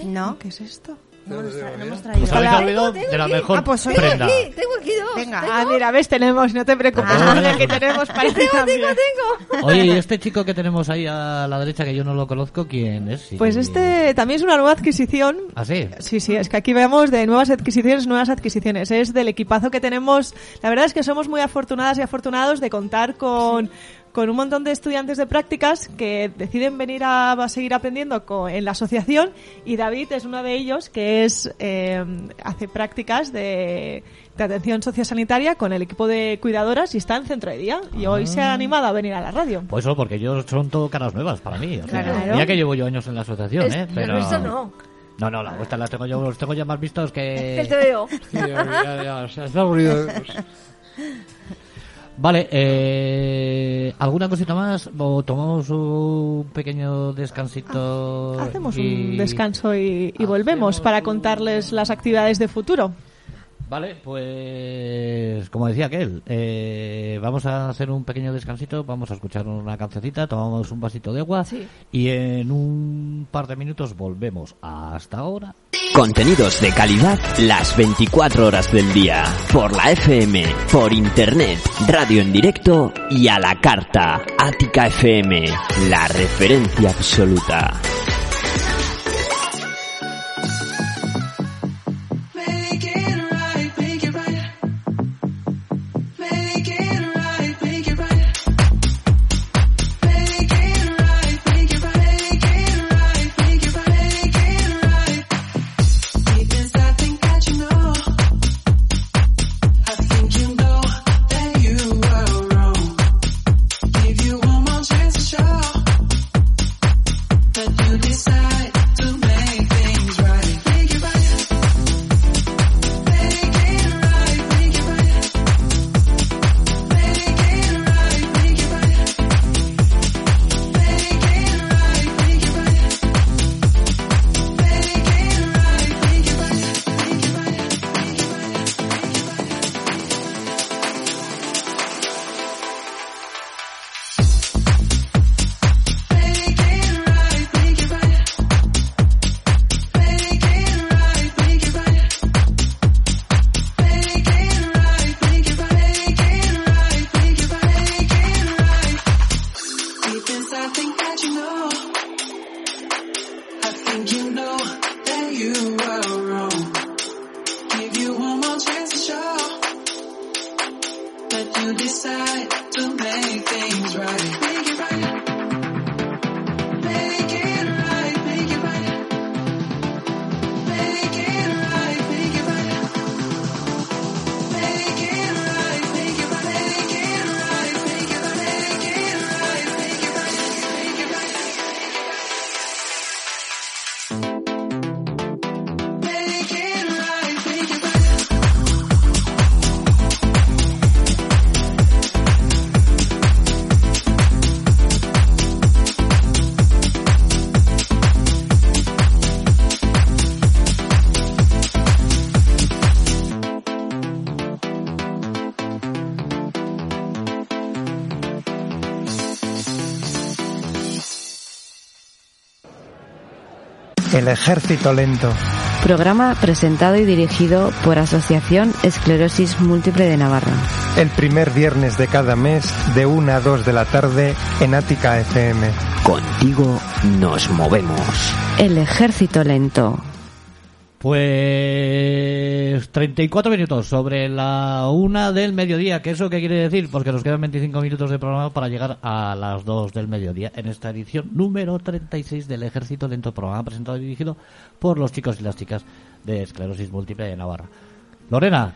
No, ¿Qué es esto? no hemos, tra- no hemos traído. Pues habéis de la mejor Ah, pues oye, prenda. Sí, tengo aquí dos. Venga. Tengo, Ah, mira, ves, tenemos, no te preocupes. Ah. Que tenemos para ti también. tengo. Oye, y este chico que tenemos ahí a la derecha, que yo no lo conozco, ¿quién es? Sí. Pues este también es una nueva adquisición. ¿Ah, sí? Sí, sí, es que aquí vemos de nuevas adquisiciones, nuevas adquisiciones. Es del equipazo que tenemos. La verdad es que somos muy afortunadas y afortunados de contar con, con un montón de estudiantes de prácticas que deciden venir a, a seguir aprendiendo co- en la asociación y David es uno de ellos que es eh, hace prácticas de, de atención sociosanitaria con el equipo de cuidadoras y está en centro de día y hoy se ha animado a venir a la radio. Pues eso, porque yo son todo caras nuevas para mí. O sea, Claro. Mira que llevo yo años en la asociación, Es- ¿eh? pero eso no. No, no, la vuestra las tengo yo, los tengo ya más vistos Que te que... veo. Sí, ya, ya, ya, o sea, está aburrido. Vale, eh, ¿alguna cosita más? ¿O tomamos un pequeño descansito? Hacemos y- un descanso y, y volvemos Hacemos para contarles las actividades de futuro. Vale, pues como decía aquel, eh, vamos a hacer un pequeño descansito, vamos a escuchar una cancioncita, tomamos un vasito de agua Sí. y en un par de minutos volvemos. Hasta ahora. Contenidos de calidad las 24 horas del día. Por la FM, por internet, radio en directo y a la carta. Ática FM, la referencia absoluta. El ejército lento. Programa presentado y dirigido por Asociación Esclerosis Múltiple de Navarra. El primer viernes de cada mes de 1 a 2 de la tarde en Ática FM. Contigo nos movemos. El ejército lento. Pues 34 minutos sobre la una del mediodía. ¿Qué eso qué quiere decir? Porque nos quedan 25 minutos de programa para llegar a las 2 del mediodía en esta edición número 36 del Ejército Lento, programa presentado y dirigido por los chicos y las chicas de Esclerosis Múltiple de Navarra. Lorena,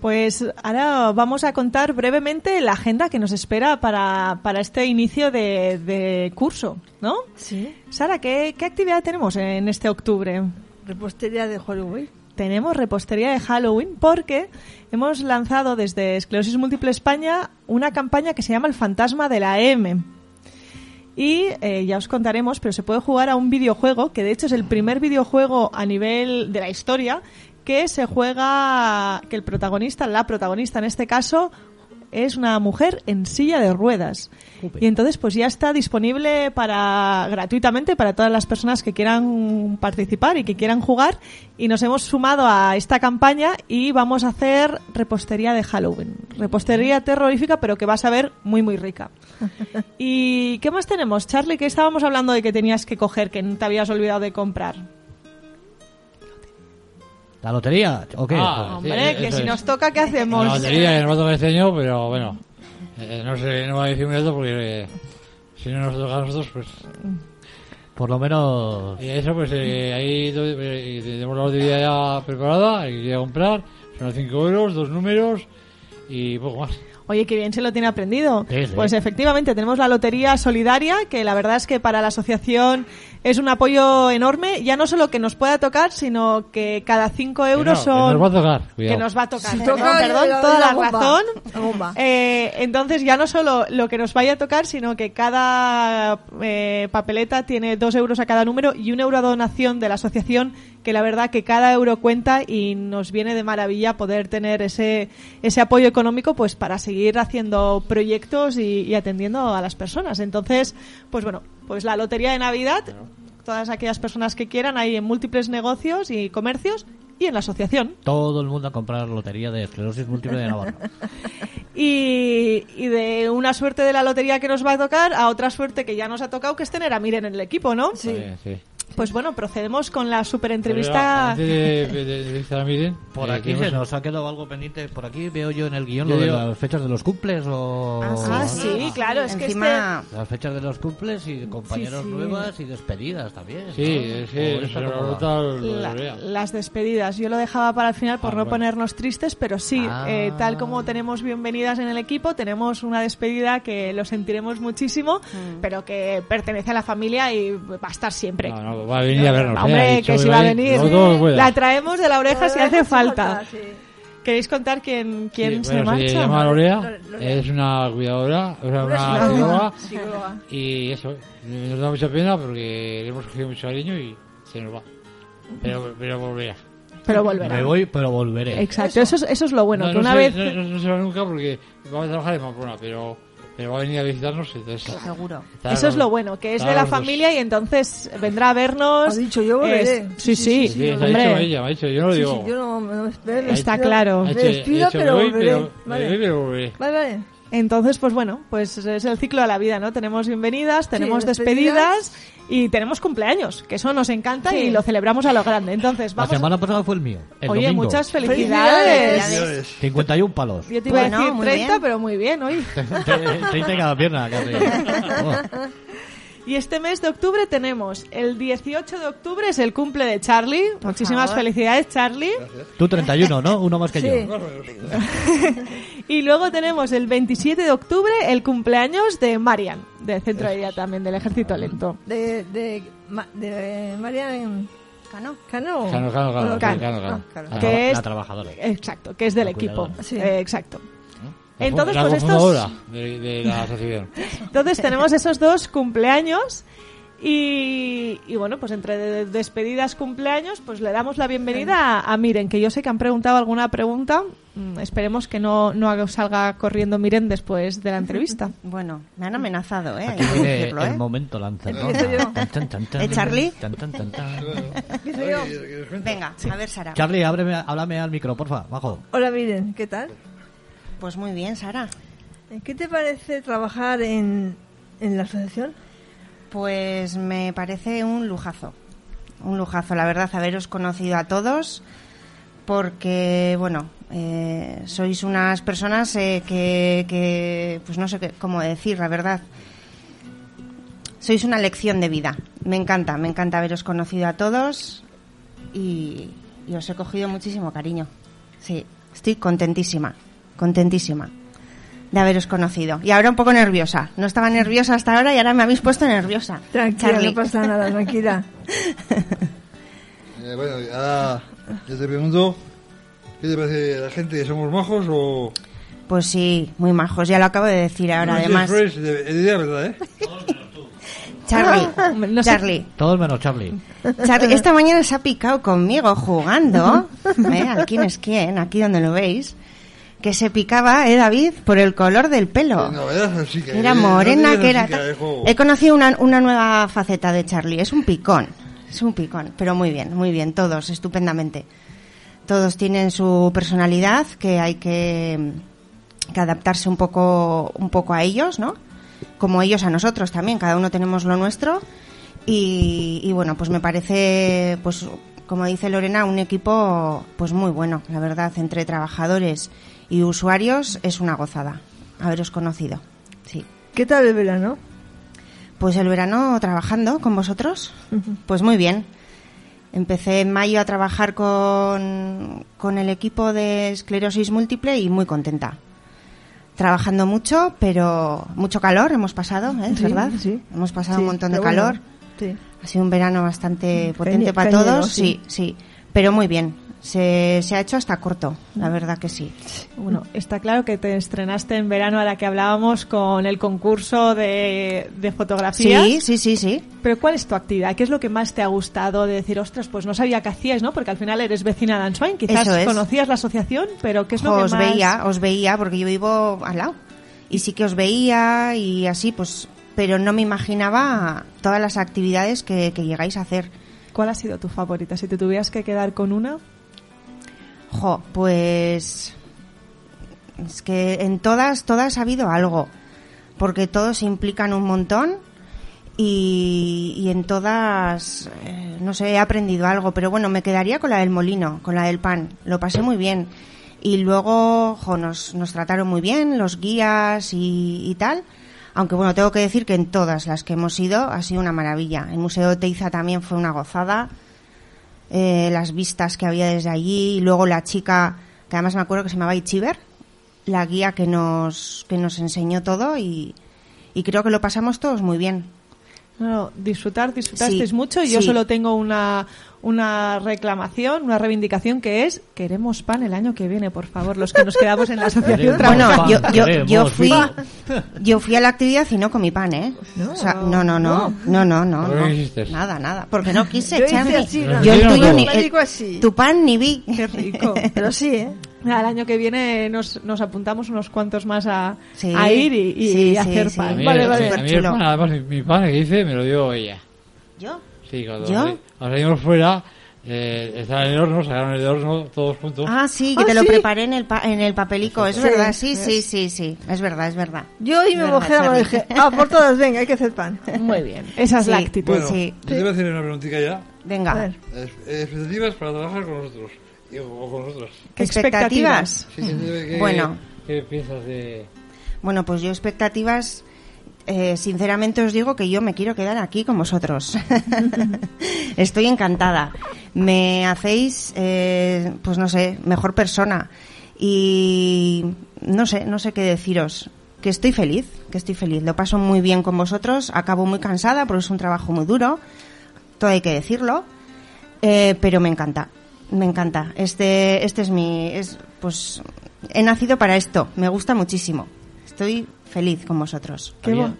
Pues ahora vamos a contar brevemente la agenda que nos espera para, para este inicio de, de curso, ¿no? Sí. Sara, ¿qué, ¿qué actividad tenemos en este octubre? Repostería de Halloween. Tenemos repostería de Halloween porque hemos lanzado desde Esclerosis Múltiple España una campaña que se llama El Fantasma de la M. Y eh, ya os contaremos, pero se puede jugar a un videojuego, que de hecho es el primer videojuego a nivel de la historia, que se juega, que el protagonista, la protagonista en este caso, es una mujer en silla de ruedas. Y entonces pues ya está disponible para gratuitamente para todas las personas que quieran participar y que quieran jugar y nos hemos sumado a esta campaña y vamos a hacer repostería de Halloween. Repostería terrorífica pero que vas a ver muy muy rica. ¿Y qué más tenemos? Charlie, que estábamos hablando de que tenías que coger, que te habías olvidado de comprar. ¿La lotería o qué? Ah, Hombre, sí, que si es. nos toca, ¿qué La hacemos? batería nos va a tocar este año, pero bueno. eh, no sé, no va a decir un dato porque eh, si no nos toca a nosotros, pues. Por lo menos... Y eso, pues eh, ahí eh, tenemos la lotería ya preparada, hay que ir a comprar. Son 5 euros, dos números y poco más. Oye, qué bien se lo tiene aprendido. Sí, sí. Pues efectivamente, tenemos la Lotería Solidaria, que la verdad es que para la asociación es un apoyo enorme. Ya no solo que nos pueda tocar, sino que cada 5 euros Que no, que son... nos va a tocar, cuidado. Que nos va a tocar. Si Perdón, toca, perdón, la- toda la la, bomba. razón. La bomba. Eh, entonces ya no solo lo que nos vaya a tocar, sino que cada eh, papeleta tiene dos euros a cada número y un euro a donación de la asociación, que la verdad que cada euro cuenta y nos viene de maravilla poder tener ese, ese apoyo económico pues para seguir haciendo proyectos y, y atendiendo a las personas. Entonces, pues bueno, pues la lotería de Navidad, todas aquellas personas que quieran, hay en múltiples negocios y comercios y en la asociación. Todo el mundo a comprar lotería de esclerosis múltiple de Navarra. Y, y de una suerte de la lotería que nos va a tocar a otra suerte que ya nos ha tocado, que es tener a Miren en el equipo, ¿no? Sí. sí. Pues bueno, procedemos con la super entrevista. Antes de, de, de entrevistar a Miren, Por eh, aquí se nos ha quedado algo pendiente. Por aquí veo yo en el guion lo de las fechas de los cumples o... Ah, sí, claro, es que este, Las fechas de los cumples y compañeros Sí, sí. nuevas y despedidas también. Sí, ¿no? es la- las despedidas. Yo lo dejaba para el final por Ah, no bueno. ponernos tristes, pero sí, Ah. eh, tal como tenemos bienvenidas en el equipo, tenemos una despedida que lo sentiremos muchísimo, pero que pertenece a la familia y va a estar siempre. No, no, va a venir a vernos. eh, Hombre, dicho que si va a ir venir. La traemos de la oreja si hace falta. ¿Queréis contar quién, quién Sí, se bueno, marcha? Se llama Lorea, Lorea. es una cuidadora, o sea, una psicóloga. y eso, nos da mucha pena porque le hemos cogido mucho cariño y se nos va. Pero, pero volverá. Pero volverá. Me voy, pero volveré. Exacto, eso es, eso es lo bueno, no, que no una se, vez... no, no- se va nunca porque va a trabajar en Pamplona, pero, pero va a venir a visitarnos, entonces... seguro. estará Eso es lo bueno, que es de la familia y entonces vendrá a vernos. Ha dicho, yo volveré. Es- sí, sí, Sí, ha dicho hombre. ella, me ha dicho, yo no lo digo. sí, yo no, no me espero, me Está despido. claro. Me despido, dicho, pero me voy, volveré. pero, me Vale. voy, pero volveré. Vale, vale. Entonces, pues bueno, pues es el ciclo de la vida, ¿no? Tenemos bienvenidas, tenemos despedidas. Y tenemos cumpleaños, que eso nos encanta Sí. y lo celebramos a lo grande. Entonces, La vamos. semana pasada fue el mío. El Oye, domingo. muchas felicidades. Felicidades. 51 palos. Yo te iba Bueno, a decir muy 30, bien. pero muy bien, hoy. 30 en cada pierna, casi. Oh. Y este mes de octubre tenemos el 18 de octubre es el cumple de Charlie. Muchísimas favor. felicidades, Charlie. Tú 31, ¿no? Uno más que Sí. yo. Y luego tenemos el 27 de octubre el cumpleaños de Marian, del centro de día también, del Ejército Lento. De, de, Ma- de Marian Cano. Cano. Cano, Cano, Cano, Cano. Cano, Cano. Ah. La, Que es- la trabajadora. Exacto, que es del La equipo. Sí. Eh, exacto. Entonces, la pues estos, de, de la asociación. entonces tenemos esos dos cumpleaños y, y bueno, pues entre de- despedidas, cumpleaños, pues le damos la bienvenida a, a Miren, que yo sé que han preguntado alguna pregunta. Mm, esperemos que no, no salga corriendo Miren después de la entrevista. Bueno, me han amenazado, ¿eh? Aquí viene decirlo, el ¿eh? momento lanzador. ¿Eh, Charlie? Tan, tan, tan, tan. Empiezo yo. Venga, a ver, Sara. Charlie, ábreme, háblame al micro, porfa, bajo. Hola, miren, ¿qué tal? Pues muy bien, Sara. ¿Qué te parece trabajar en, en la asociación? Pues me parece un lujazo. Un lujazo, la verdad, haberos conocido a todos. Porque, bueno, eh, sois unas personas eh, que, que, pues no sé qué, cómo decir, la verdad. Sois una lección de vida. Me encanta, me encanta haberos conocido a todos y, y os he cogido muchísimo cariño. Sí, estoy contentísima, contentísima de haberos conocido. Y ahora un poco nerviosa. No estaba nerviosa hasta ahora y ahora me habéis puesto nerviosa. Tranquila, Charlie. no pasa nada, tranquila. Eh, bueno, ahora yo te pregunto, ¿qué te parece la gente? ¿Somos majos o...? Pues sí, muy majos, ya lo acabo de decir ahora, No además. Fresh, de, de idea, ¿verdad, eh? Charlie, No sé- Charlie, Todos menos Charlie. Charlie, esta mañana se ha picado conmigo jugando, ¿eh? Al quién es quién, aquí donde lo veis, que se picaba, ¿eh, David? Por el color del pelo. No, que- Era no morena, que era... que. He conocido una, una nueva faceta de Charlie, es un picón, es un picón, pero muy bien, muy bien, todos, estupendamente. Todos tienen su personalidad, que hay que, que adaptarse un poco, un poco a ellos, ¿no? Como ellos a nosotros también, cada uno tenemos lo nuestro. Y, y bueno, pues me parece, pues como dice Lorena, un equipo pues muy bueno, la verdad, entre trabajadores y usuarios es una gozada haberos conocido. Sí. ¿Qué tal el verano? Pues el verano trabajando con vosotros. Pues muy bien. Empecé en mayo a trabajar con, con el equipo de esclerosis múltiple y muy contenta. Trabajando mucho, pero mucho calor hemos pasado, ¿eh? ¿Es Sí, verdad? sí. Hemos pasado Sí, un montón de bueno, calor. Sí. Ha sido un verano bastante potente Cañe- para cañero, todos. Sí, sí. Pero muy bien. Se, se ha hecho hasta corto, la verdad que sí. Bueno, está claro que te estrenaste en verano a la que hablábamos con el concurso de, de fotografías. Sí, sí, sí, sí. Pero ¿cuál es tu actividad? ¿Qué es lo que más te ha gustado de decir, ostras, pues no sabía qué hacías, ¿no? Porque al final eres vecina de Answain, quizás es. conocías la asociación, pero ¿qué es lo Jo, que os más... veía, os veía, porque yo vivo al lado. Y sí que os veía y así, pues, pero no me imaginaba todas las actividades que, que llegáis a hacer. ¿Cuál ha sido tu favorita? Si te tuvieras que quedar con una... Jo, pues es que en todas, todas ha habido algo, porque todos implican un montón y, y en todas, eh, no sé, he aprendido algo, pero bueno, me quedaría con la del molino, con la del pan, lo pasé muy bien. Y luego, jo, nos, nos trataron muy bien, los guías y, y tal. Aunque bueno, tengo que decir que en todas las que hemos ido ha sido una maravilla. El Museo de Teiza también fue una gozada eh, las vistas que había desde allí y luego la chica que además me acuerdo que se llamaba Ichiber la guía que nos que nos enseñó todo y, y creo que lo pasamos todos muy bien No, disfrutar, disfrutasteis Sí, mucho y yo solo tengo una, una reclamación, una reivindicación que es queremos pan el año que viene, por favor, los que nos quedamos en la asociación. Bueno yo, yo, yo fui yo fui a la actividad y no comí pan eh No. O sea, no no no no no no, ¿Por qué no. nada nada porque no quise ¿no? yo el tuyo ni el- digo así. tu pan ni vi Qué rico. Pero sí, ¿eh? El año que viene nos, nos apuntamos unos cuantos más a, Sí. a ir y, y Sí, hacer sí. A pan. Vale, a vale. a mí Superchulo. pan, además, mi, mi pan que hice me lo dio ella. yo Sí, cuando ¿Yo? salimos fuera, eh, estaban en el horno, sacaron el horno todos juntos. Ah, sí, que Ah, te lo preparé en el, pa- en el papelico, es Sí, verdad, sí, sí, sí, sí, es verdad, es verdad. Yo y me mano y Charlie. dije, ah, por todas, venga, hay que hacer pan. Muy bien. Esa es la Sí. actitud. Bueno, Sí. yo te voy a hacer una preguntita ya. A Venga, ver. Es- Expectativas para trabajar con nosotros. O con nosotros. ¿Qué expectativas. Sí, Bueno, ¿Qué piensas de...? bueno, pues yo expectativas, eh, sinceramente os digo que yo me quiero quedar aquí con vosotros. Estoy encantada. Me hacéis, eh, pues no sé, mejor persona. Y no sé, no sé qué deciros. Que estoy feliz, que estoy feliz. Lo paso muy bien con vosotros. Acabo muy cansada porque es un trabajo muy duro. Todo hay que decirlo. Eh, pero me encanta. Me encanta. Este, este es mi, es, pues, he nacido para esto. Me gusta muchísimo. Estoy feliz con vosotros. Qué Había- bon-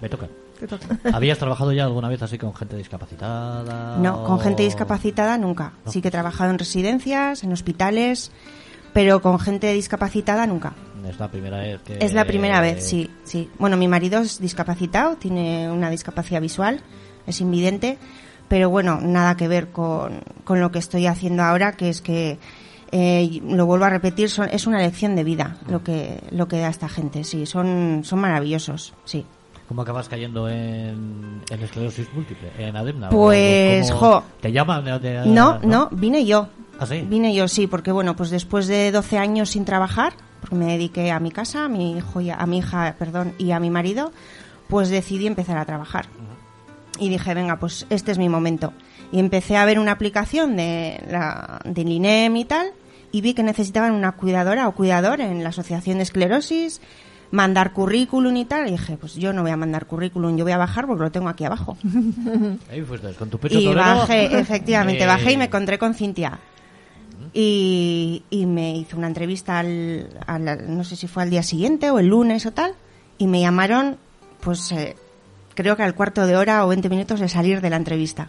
Me toca. Te toca. ¿Habías trabajado ya alguna vez así con gente discapacitada? No, con gente discapacitada nunca. No. Sí que he trabajado en residencias, en hospitales, pero con gente discapacitada nunca. Es la primera vez que... Es la primera vez, sí, sí. Bueno, mi marido es discapacitado, tiene una discapacidad visual, es invidente, pero bueno, nada que ver con, con lo que estoy haciendo ahora, que es que, eh, lo vuelvo a repetir, son, es una lección de vida lo que, lo que da esta gente, sí, son, son maravillosos, sí. ¿Cómo acabas cayendo en, en esclerosis múltiple? ¿En ademna? Pues, ¿Cómo- jo. ¿Te llaman? de- de- No, no, vine yo. ¿Ah, sí? Vine yo, sí, porque bueno, pues después de 12 años sin trabajar, porque me dediqué a mi casa, a mi hijo y a, a mi hija, perdón, y a mi marido, pues decidí empezar a trabajar. Y dije, venga, pues este es mi momento. Y empecé a ver una aplicación de la del INEM y tal, y vi que necesitaban una cuidadora o cuidador en la Asociación de Esclerosis, mandar currículum y tal, y dije, pues yo no voy a mandar currículum, yo voy a bajar porque lo tengo aquí abajo. Ahí fuiste, con tu pecho Y bajé, efectivamente, Eh, bajé y me encontré con Cintia. Y, y me hizo una entrevista al, al- no sé si fue al día siguiente o el lunes o tal, y me llamaron, pues eh, creo que al cuarto de hora o 20 minutos de salir de la entrevista,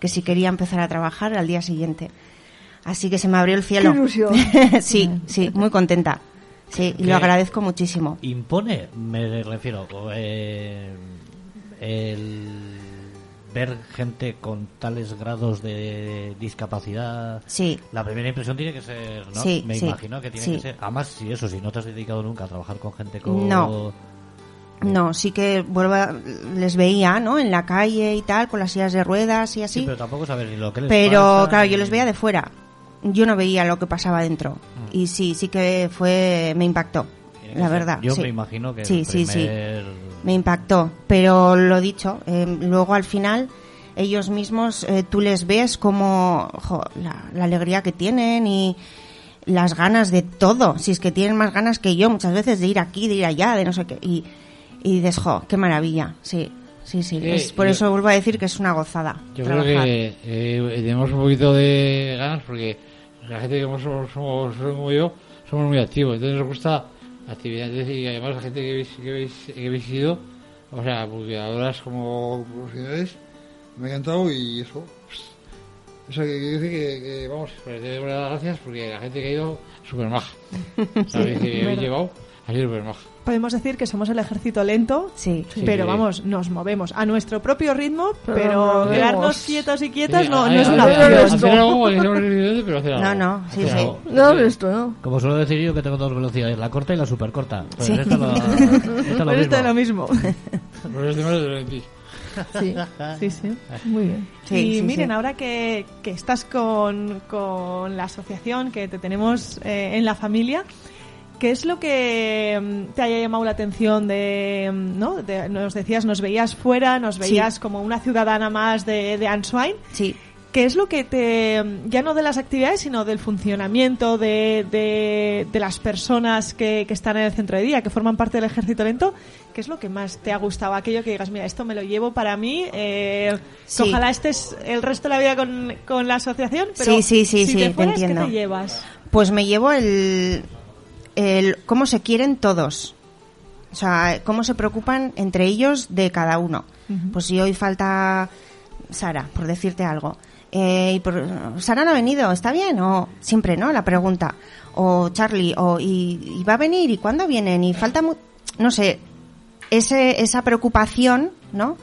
que si quería empezar a trabajar al día siguiente. Así que se me abrió el cielo. Qué ilusión. sí, sí, muy contenta. Sí, y lo agradezco muchísimo. Impone, me refiero, eh, el ver gente con tales grados de discapacidad. Sí. La primera impresión tiene que ser, ¿no? Sí, me sí, imagino que tiene sí. que ser. Además, si eso, si no te has dedicado nunca a trabajar con gente con. No. No, sí que vuelvo a- les veía, ¿no? En la calle y tal, con las sillas de ruedas y así. Sí, pero tampoco sabes ni lo que les Pero pasa, claro, ni- yo les veía de fuera. Yo no veía lo que pasaba dentro. Y sí, sí que fue, me impactó. La ser. verdad. Yo sí. me imagino que Sí, el sí, sí. Me impactó. Pero lo dicho, eh, luego al final ellos mismos, eh, tú les ves como jo, la, la alegría que tienen y las ganas de todo. Si es que tienen más ganas que yo muchas veces de ir aquí, de ir allá, de no sé qué. Y, y dices, jo, qué maravilla. Sí, sí, sí. Sí, es, por yo- eso vuelvo a decir que es una gozada. Yo trabajar. creo que eh, tenemos un poquito de ganas porque la gente que somos, somos, somos como yo somos muy activos. Entonces nos gusta actividades y además la gente que habéis, que habéis, que habéis sido, o sea, buceadoras como profesionales, me ha encantado y eso. Eso que decir que, que, vamos, Pues te doy las gracias porque la gente que ha ido súper maja. ¿Sabéis Sí, que habéis llevado? Ha sido súper maja. Podemos decir que somos el ejército lento, Sí. pero Sí. vamos, nos movemos a nuestro propio ritmo, Pero quedarnos quietos y quietas Sí, no, no es una opción. No, no, sí, sí. algo. No, esto no. Como suelo decir yo que tengo dos velocidades, la corta y la super corta. Pues Sí. esta lo, esta lo esto es lo mismo. mismo. Pero es de más de 20. Sí, sí, sí. Muy bien. Sí, y sí, miren, sí. ahora que, que estás con, con la asociación, que te tenemos eh, en la familia, ¿qué es lo que mm, te haya llamado la atención de, mm, ¿no? De- nos decías, nos veías fuera, nos veías como una ciudadana más de, de Answine. Sí. ¿Qué es lo que te, ya no de las actividades, sino del funcionamiento de, de, de las personas que, que están en el centro de día, que forman parte del ejército lento? ¿Qué es lo que más te ha gustado? Aquello que digas, mira, esto me lo llevo para mí, eh, que Sí. ojalá estés el resto de la vida con, con la asociación, pero Sí, sí, sí, si sí, te te fueras, ¿qué entiendo. te llevas? Pues me llevo el, el cómo se quieren todos. O sea, cómo se preocupan entre ellos de cada uno. Pues si hoy falta Sara, por decirte algo. Eh, y por- Sara no ha venido, ¿está bien? O siempre, ¿no? La pregunta. O Charlie, o ¿y, y va a venir? ¿Y cuándo vienen? Y falta mu- no sé, ese, esa preocupación, ¿no?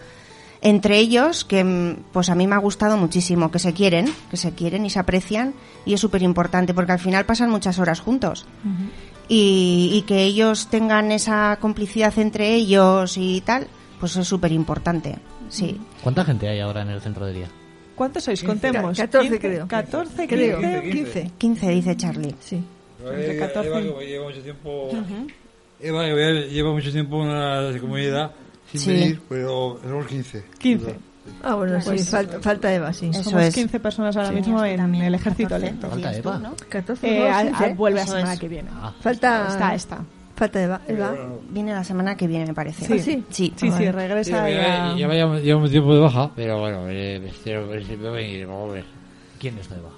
entre ellos que mm, pues a mí me ha gustado muchísimo que se quieren que se quieren y se aprecian y es súper importante porque al final pasan muchas horas juntos y, y que ellos tengan esa complicidad entre ellos y tal pues es súper importante sí ¿Cuánta gente hay ahora en el centro de día? ¿Cuántos sois? Contemos. Ca- 14 15, creo. 14, Creo. 15. 15. 15 dice Charlie Sí. Entre Eva, 14 Eva, y- que lleva mucho tiempo. Eva, que lleva mucho tiempo en la comunidad sin Sí. venir, pero somos 15. 15. Ah, bueno, sí, Pues- falta, falta Eva, sí. Eso Somos es. 15 personas ahora Sí. mismo en También, el ejército 14, lento. Falta Eva. ¿no? 14 Eh, a- 15, a- ¿eh? vuelve la semana es. que viene. Ah, Falta, Está, está. falta Eva. Eva. viene la semana que viene me parece Sí. ¿Ah, sí? sí Sí, sí, vale. regresa Sí, ya. ya, ya llevamos tiempo de baja, pero bueno, eh, vamos a ver. ¿Quién está de baja?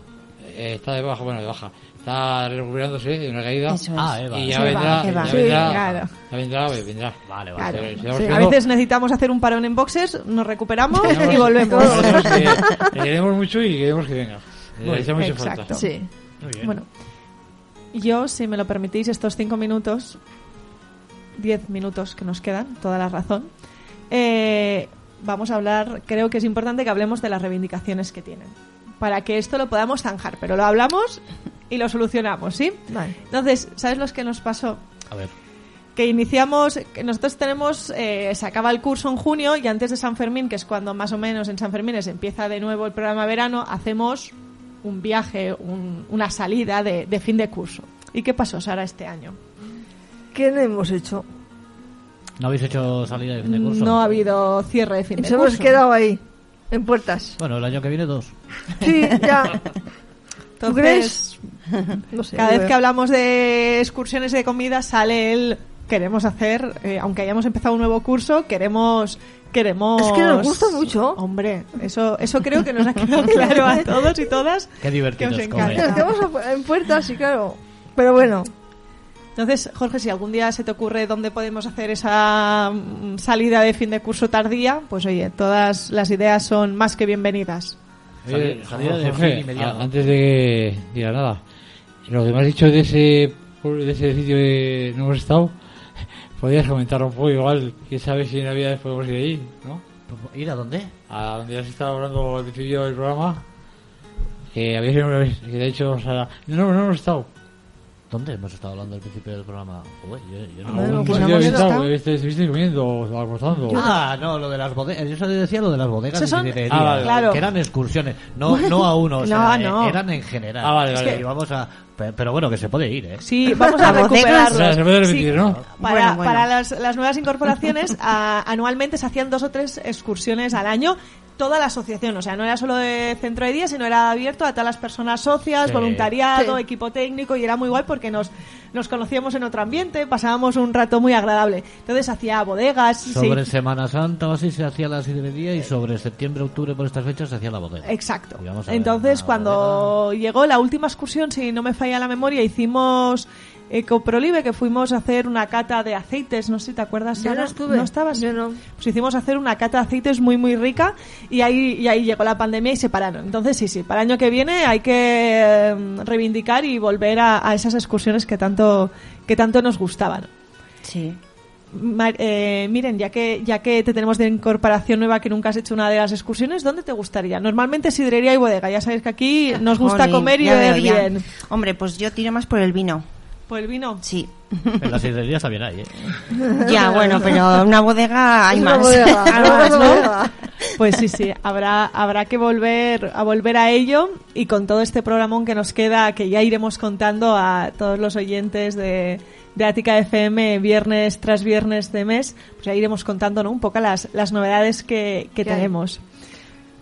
Eh, está de baja, bueno, de baja. Está recuperándose de una caída. Eso es. Ah, Eva. Y ya Sí, vendrá, Eva. ya Sí, vendrá, claro. ya vendrá, vendrá. Vale, Claro. vale. Pero si Sí, vamos A veces necesitamos hacer un parón en boxes, nos recuperamos y volvemos. Nosotros que le queremos mucho y queremos que venga. Le mucho Exacto. falta. Sí. Muy bien. Bueno, yo, si me lo permitís, estos cinco minutos, diez minutos que nos quedan, toda la razón, eh, vamos a hablar, creo que es importante que hablemos de las reivindicaciones que tienen, para que esto lo podamos zanjar, pero lo hablamos y lo solucionamos, ¿sí? Vale. Entonces, ¿sabes lo que nos pasó? A ver. que iniciamos, que nosotros tenemos, eh, se acaba el curso en junio y antes de San Fermín, que es cuando más o menos en San Fermín se empieza de nuevo el programa verano, hacemos un viaje, un- una salida de, de fin de curso. ¿Y qué pasó, Sara, este año? ¿Qué no hemos hecho? ¿No habéis hecho salida de fin de curso? No ha habido cierre de fin de Nos hemos curso. quedado ahí, en puertas. Bueno, el año que viene dos. Sí, ya. ¿Tú Entonces, crees? No sé. cada vez que hablamos de excursiones y de comida sale el queremos hacer, eh, aunque hayamos empezado un nuevo curso, queremos queremos Es que nos gusta mucho. Hombre, eso eso creo que nos ha quedado claro a todos y todas. Qué divertido Que os es encanta. comer. Nos quedamos a- en puertas, sí, claro. Pero bueno, Entonces, Jorge, si algún día se te ocurre dónde podemos hacer esa mm, salida de fin de curso tardía, pues oye, todas las ideas son más que bienvenidas. Salida- salida de Jorge, a- antes de que diga nada, lo que me has dicho de ese, de ese sitio que no hemos estado, podrías comentar un poco, igual, quién sabe si en Navidades podemos ir ahí, ¿no? ¿Ir a dónde? A donde has estado hablando al principio del programa, que habéis ido una vez, que de hecho, o sea, no, no hemos estado. ¿Dónde hemos estado hablando al principio del programa? Joder, yo, yo no- Bueno, ¿Un pues no estado. Este- Estuviste comiendo o almorzando. Ah, no, lo de las bodegas. Yo solo decía lo de las bodegas Esos de son- sidrería, Ah, vale, claro. que eran excursiones. No, no a uno, o sea, No, eh, no. eran en general. Ah, vale, Es vale. íbamos a... pe- Pero bueno, que se puede ir, ¿eh? Sí, vamos a, A bodegas. recuperarlos. O sea, se puede repetir, Sí, ¿no? Para, Bueno, bueno. para las, las nuevas incorporaciones, a- anualmente se hacían dos o tres excursiones al año. Toda la asociación, o sea, no era solo de centro de día, sino era abierto a todas las personas socias, Sí. voluntariado, Sí. equipo técnico, y era muy guay porque nos, nos conocíamos en otro ambiente, pasábamos un rato muy agradable. Entonces hacía bodegas, sí. Sobre Semana Santa o así se hacía la sidrería y sobre septiembre, octubre, por estas fechas se hacía la bodega. Exacto. Ver Entonces, cuando llegó la última excursión, si no me falla la memoria, hicimos Ecoprolive, que fuimos a hacer una cata de aceites. No sé si te acuerdas, yo no estuve. ¿No estabas? Yo no. Pues hicimos hacer una cata de aceites muy, muy rica y ahí, y ahí llegó la pandemia y se pararon. Entonces, sí, sí, para el año que viene hay que eh, reivindicar y volver a, a esas excursiones que tanto, que tanto nos gustaban. Sí. Eh, miren, ya que ya que te tenemos de incorporación nueva que nunca has hecho una de las excursiones, ¿dónde te gustaría? Normalmente sidrería y bodega. Ya sabéis que aquí nos gusta Jolín, comer y beber bien. Hombre, pues yo tiro más por el vino. ¿Por el vino? Sí. En la sidrería está bien ahí, ¿eh? Ya, bueno, pero una bodega hay una más. bodega, Hay ¿no? Pues sí, sí, habrá, habrá que volver a volver a ello y con todo este programón que nos queda, que ya iremos contando a todos los oyentes de, de Ática FM viernes tras viernes de mes, pues ya iremos contando ¿no? un poco las, las novedades que, que ¿Qué hay?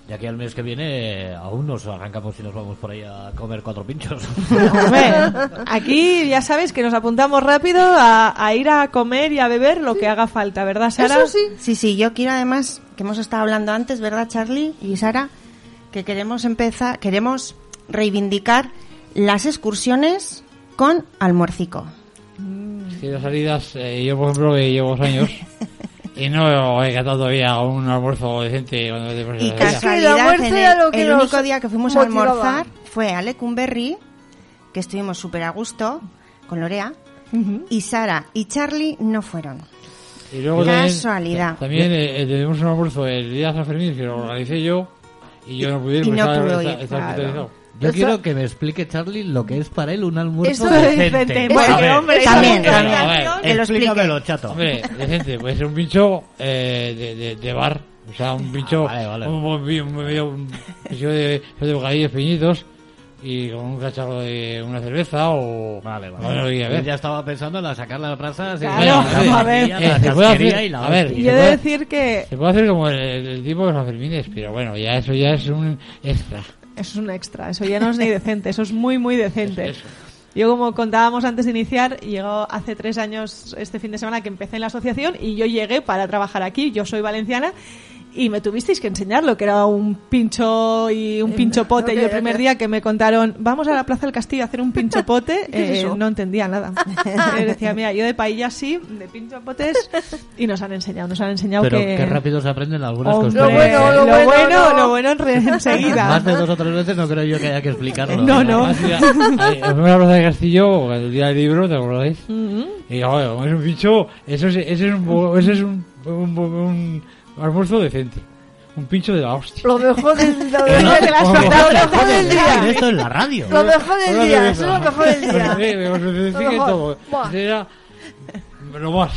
Ya que al mes que viene aún nos arrancamos y nos vamos por ahí a comer cuatro pinchos. Aquí ya sabes que nos apuntamos rápido a, a ir a comer y a beber lo que haga falta, ¿verdad, Sara? Eso sí. Sí, sí, yo quiero además, que hemos estado hablando antes, ¿verdad, Charlie y Sara? Que queremos empezar, queremos reivindicar las excursiones con almuercico. Es que las salidas, eh, yo por ejemplo, que llevo dos años y no he catado todavía un almuerzo decente cuando te pones Y casualidad, el, el nos único día que fuimos a almorzar fue a Lecumberri, que estuvimos súper a gusto con Lorea, y Sara y Charlie no fueron. Y luego también, Casualidad. también eh, eh, tenemos un almuerzo el día de San Fermín que lo organicé yo y yo no pude ir Y no estaba, pudo estaba- ir, estaba claro. Yo Eso- quiero que me explique, Charlie, lo que es para él un almuerzo Eso es decente. A Bueno, ver, hombre, también, esa también. Que lo explique. Explícamelo, chato. Hombre, decente, puede ser un pincho eh, de, de, de bar. O sea, un pincho. Ah, vale, vale. Un, un, un, medio- un pincho de, de bocadillos pequeñitos y con un cacharro de una cerveza o. Vale, vale. Bueno, y a ver. ya estaba pensando en la sacar las brasas. y- Claro, la a ver. Eh, la se puede hacer- y la a ver, hostia. Y he de decir que Se puede hacer como el, el- tipo de los Sanfermines, pero bueno, ya eso ya es un extra. Eso es un extra, eso ya no es ni decente, eso es muy, muy decente. Eso. Yo, como contábamos antes de iniciar, llegó hace tres años este fin de semana que empecé en la asociación y yo llegué para trabajar aquí. Yo soy valenciana y me tuvisteis que enseñar lo que era un pincho y un pincho pote. ¿Lo Yo que el primer día que me contaron, vamos a la Plaza del Castillo a hacer un pincho pote, ¿Qué es eh, eso? no entendía nada. Eh, decía, mira, yo de paella sí, de pincho potes, y nos han enseñado, nos han enseñado Pero que... qué rápido se aprenden algunas Hombre, costumbres. Lo bueno, lo lo bueno, bueno, no. lo bueno enseguida. Más de dos o tres veces no creo yo que haya que explicarlo. No, no. Además, la plaza de Castillo, el día del libro, ¿te acordáis? Mm, Y joder, como es un pincho, eso es, ese es, un, ese es un, un, un almuerzo decente. Un pincho de la hostia. Lo mejor del, lo mejor del- como lo mejor del día. esto en la radio. Lo mejor del día, eso es lo mejor del día. Me todo. Era lo más.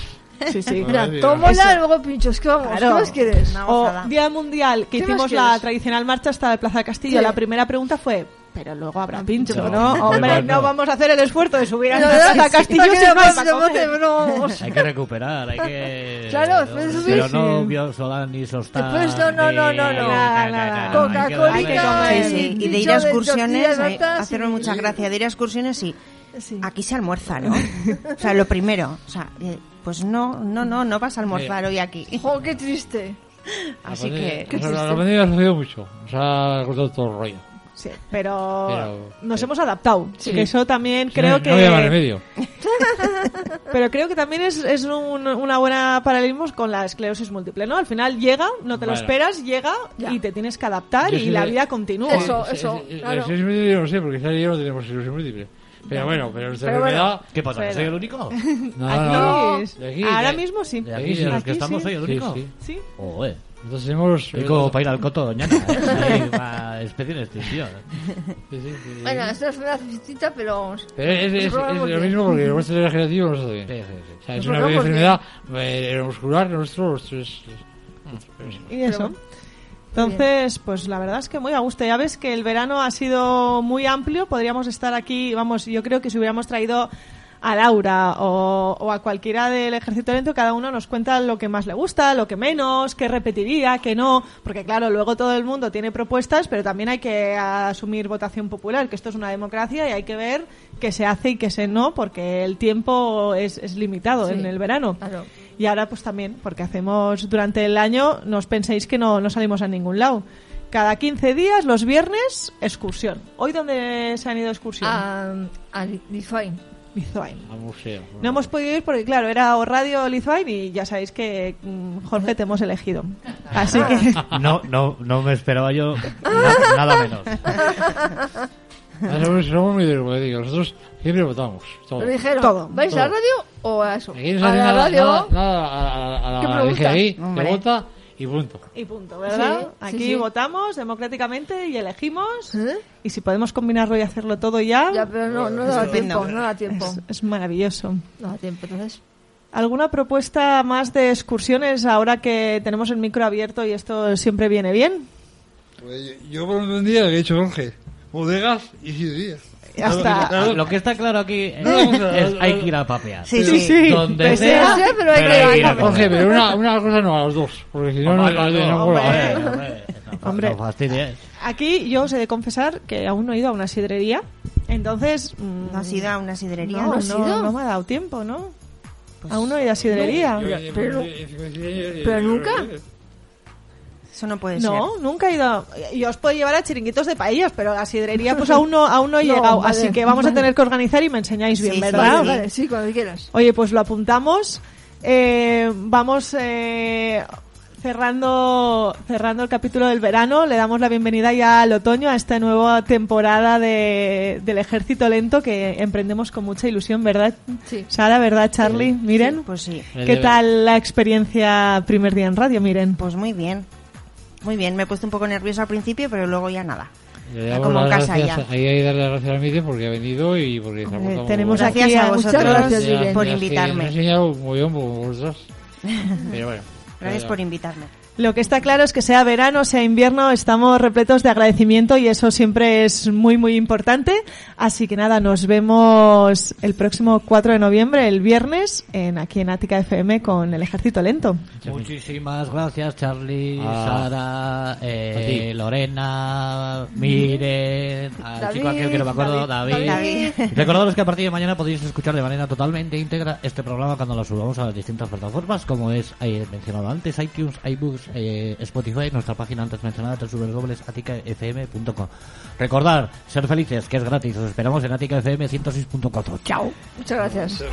Sí, sí. Mira, Eso. tómala y luego pinchos. ¿Qué vamos? Claro. ¿Qué más quieres? O. Día Mundial, que ¿Qué más hicimos la tradicional marcha hasta la Plaza de Castillo. Sí. La primera pregunta fue, pero luego habrá pincho, No, ¿no? Hombre, no. no vamos a hacer el esfuerzo de subir a La Castillo hay que recuperar, hay que... Claro, pues Pero no sí. Biosolan ni Sostan. Después no, no, no, no, no. Coca-Cola. Sí, sí, y de ir Pincho a excursiones, hacerme mucha gracia, de ir a excursiones y Sí. aquí se almuerza, ¿no? O sea, lo primero, o sea, eh, pues no, no, no, no vas a almorzar hoy aquí. Jo, qué triste. Así La que, o sea, la pandemia ha sucedido mucho. Nos ha cortado todo el rollo. Sí, pero, Pero- nos hemos adaptado. Sí. Que eso también creo no, que... No había más remedio. Pero creo que también es, es un- una buena paralelismo con la esclerosis múltiple, ¿no? Al final llega, no te lo Bueno. esperas, llega Ya. y te tienes que adaptar Yo y sí la de- vida continúa. Eso, Sí, eso, sí, sí, claro. La esclerosis múltiple yo no sé, porque esta yo no tenemos esclerosis múltiple. Pero bueno, pero nuestra Pero bueno. enfermedad... ¿Qué pasa? ¿Que soy el único? No, Aquí, no, no. es- De aquí, ahora de- mismo sí. De aquí, de los Aquí que estamos, sí. soy el Sí, único. sí. Sí. Joder. Entonces hemos... Soy como para ir al coto doñana, ¿eh? Para especie en extinción. Sí, sí, sí. Bueno, esta es una distinta, pero vamos. Pero es, es, es, lo mismo porque el nuestro regenerativo no está bien. Sí, sí, sí. O sea, es una enfermedad eh, muscular, nuestro, es... es- es- Y eso. Entonces, pues la verdad es que muy a gusto. Ya ves que el verano ha sido muy amplio. Podríamos estar aquí, vamos, yo creo que si hubiéramos traído a Laura o, o a cualquiera del ejército lento, cada uno nos cuenta lo que más le gusta, lo que menos, qué repetiría, qué no. Porque claro, luego todo el mundo tiene propuestas, pero también hay que asumir votación popular, que esto es una democracia y hay que ver qué se hace y qué se no, porque el tiempo es, es limitado Sí. en el verano. Claro. Y ahora pues también, porque hacemos durante el año, no os penséis que no, no salimos a ningún lado. Cada 15 días, los viernes, excursión. ¿Hoy dónde se han ido a excursión? A, a. Al museo. No hemos podido ir porque, claro, era o Radio Lithuania y ya sabéis que mm, Jorge te hemos elegido. Así que... No, no, no me esperaba yo na- nada menos. Ah, Somos, muy democráticos. Nosotros siempre votamos. Todo. Lo dijeron, Todo, ¿vais a la radio o a eso? Aquí no se a hace la nada, radio. nada, nada a, a, a, ¿Qué a la preguntas? DGI, se Hombre. vota y punto. Y punto, ¿verdad? Sí, Aquí sí. votamos democráticamente y elegimos. ¿Eh? Y si podemos combinarlo y hacerlo todo ya, Ya, pero no, no da tiempo, no da tiempo. es, es maravilloso. No da tiempo, entonces. ¿Alguna propuesta más de excursiones ahora que tenemos el micro abierto y esto siempre viene bien? Pues yo por un día que he hecho Jorge, bodegas y sidrerías. Ya está. Lo que está claro aquí es, No, no, no, es hay que ir a papear. Sí, Sí, sí. Donde Pues sea, sea, pero hay que ir a comer. Jorge, pero una, una cosa no, a los dos. Porque si no, no, Hombre, no, no, no, hombre. Hombre. Aquí yo os he de confesar que aún no he ido a una sidrería. Entonces. mm, ¿No has ido a una sidrería? No, ¿No no, me ha dado tiempo, ¿no? aún no he ido a sidrería. Yo, pero nunca. Eso no puede No, ser. nunca he ido. Yo os puedo llevar a chiringuitos de paellas, pero a sidrería pues aún no, aún no he No, llegado. vale, así que vamos a tener que organizar y me enseñáis bien, Sí, ¿verdad? sí. Vale, sí, cuando quieras. Oye, pues lo apuntamos. Eh, vamos. Eh, cerrando, cerrando el capítulo del verano, le damos la bienvenida ya al otoño, a esta nueva temporada de, del Ejército Lento que emprendemos con mucha ilusión, ¿verdad? Sí. Sara, ¿verdad, Charlie? Miren. Pues sí. ¿Qué tal la experiencia primer día en radio, Miren? Pues muy bien. Muy bien, me he puesto un poco nerviosa al principio, pero luego ya nada. Ya como en casa gracias, ya. ahí hay que darle las gracias a Miriam porque ha venido y porque portado muy tenemos bien. aquí Gracias a vosotros gracias, por que invitarme. Me ha enseñado muy bien por vosotros. Pero bueno. Gracias por invitarme. Lo que está claro es que sea verano, sea invierno, estamos repletos de agradecimiento y eso siempre es muy, muy importante. Así que nada, nos vemos el próximo 4 de noviembre, el viernes, en aquí en Ática FM con el Ejército Lento. Muchísimas gracias, Charlie, Ah. Sara, eh. Lorena, Miren, al David, chico aquel que no me acuerdo, David. David. Y Recordaros que a partir de mañana podéis escuchar de manera totalmente íntegra este programa cuando lo subamos a las distintas plataformas, como es eh, mencionado antes, iTunes, iBooks, eh, Spotify, nuestra página antes mencionada, www.aticafm.com. Recordar, ser felices, que es gratis. Os esperamos en Atica FM 106.4. Chao. Muchas gracias.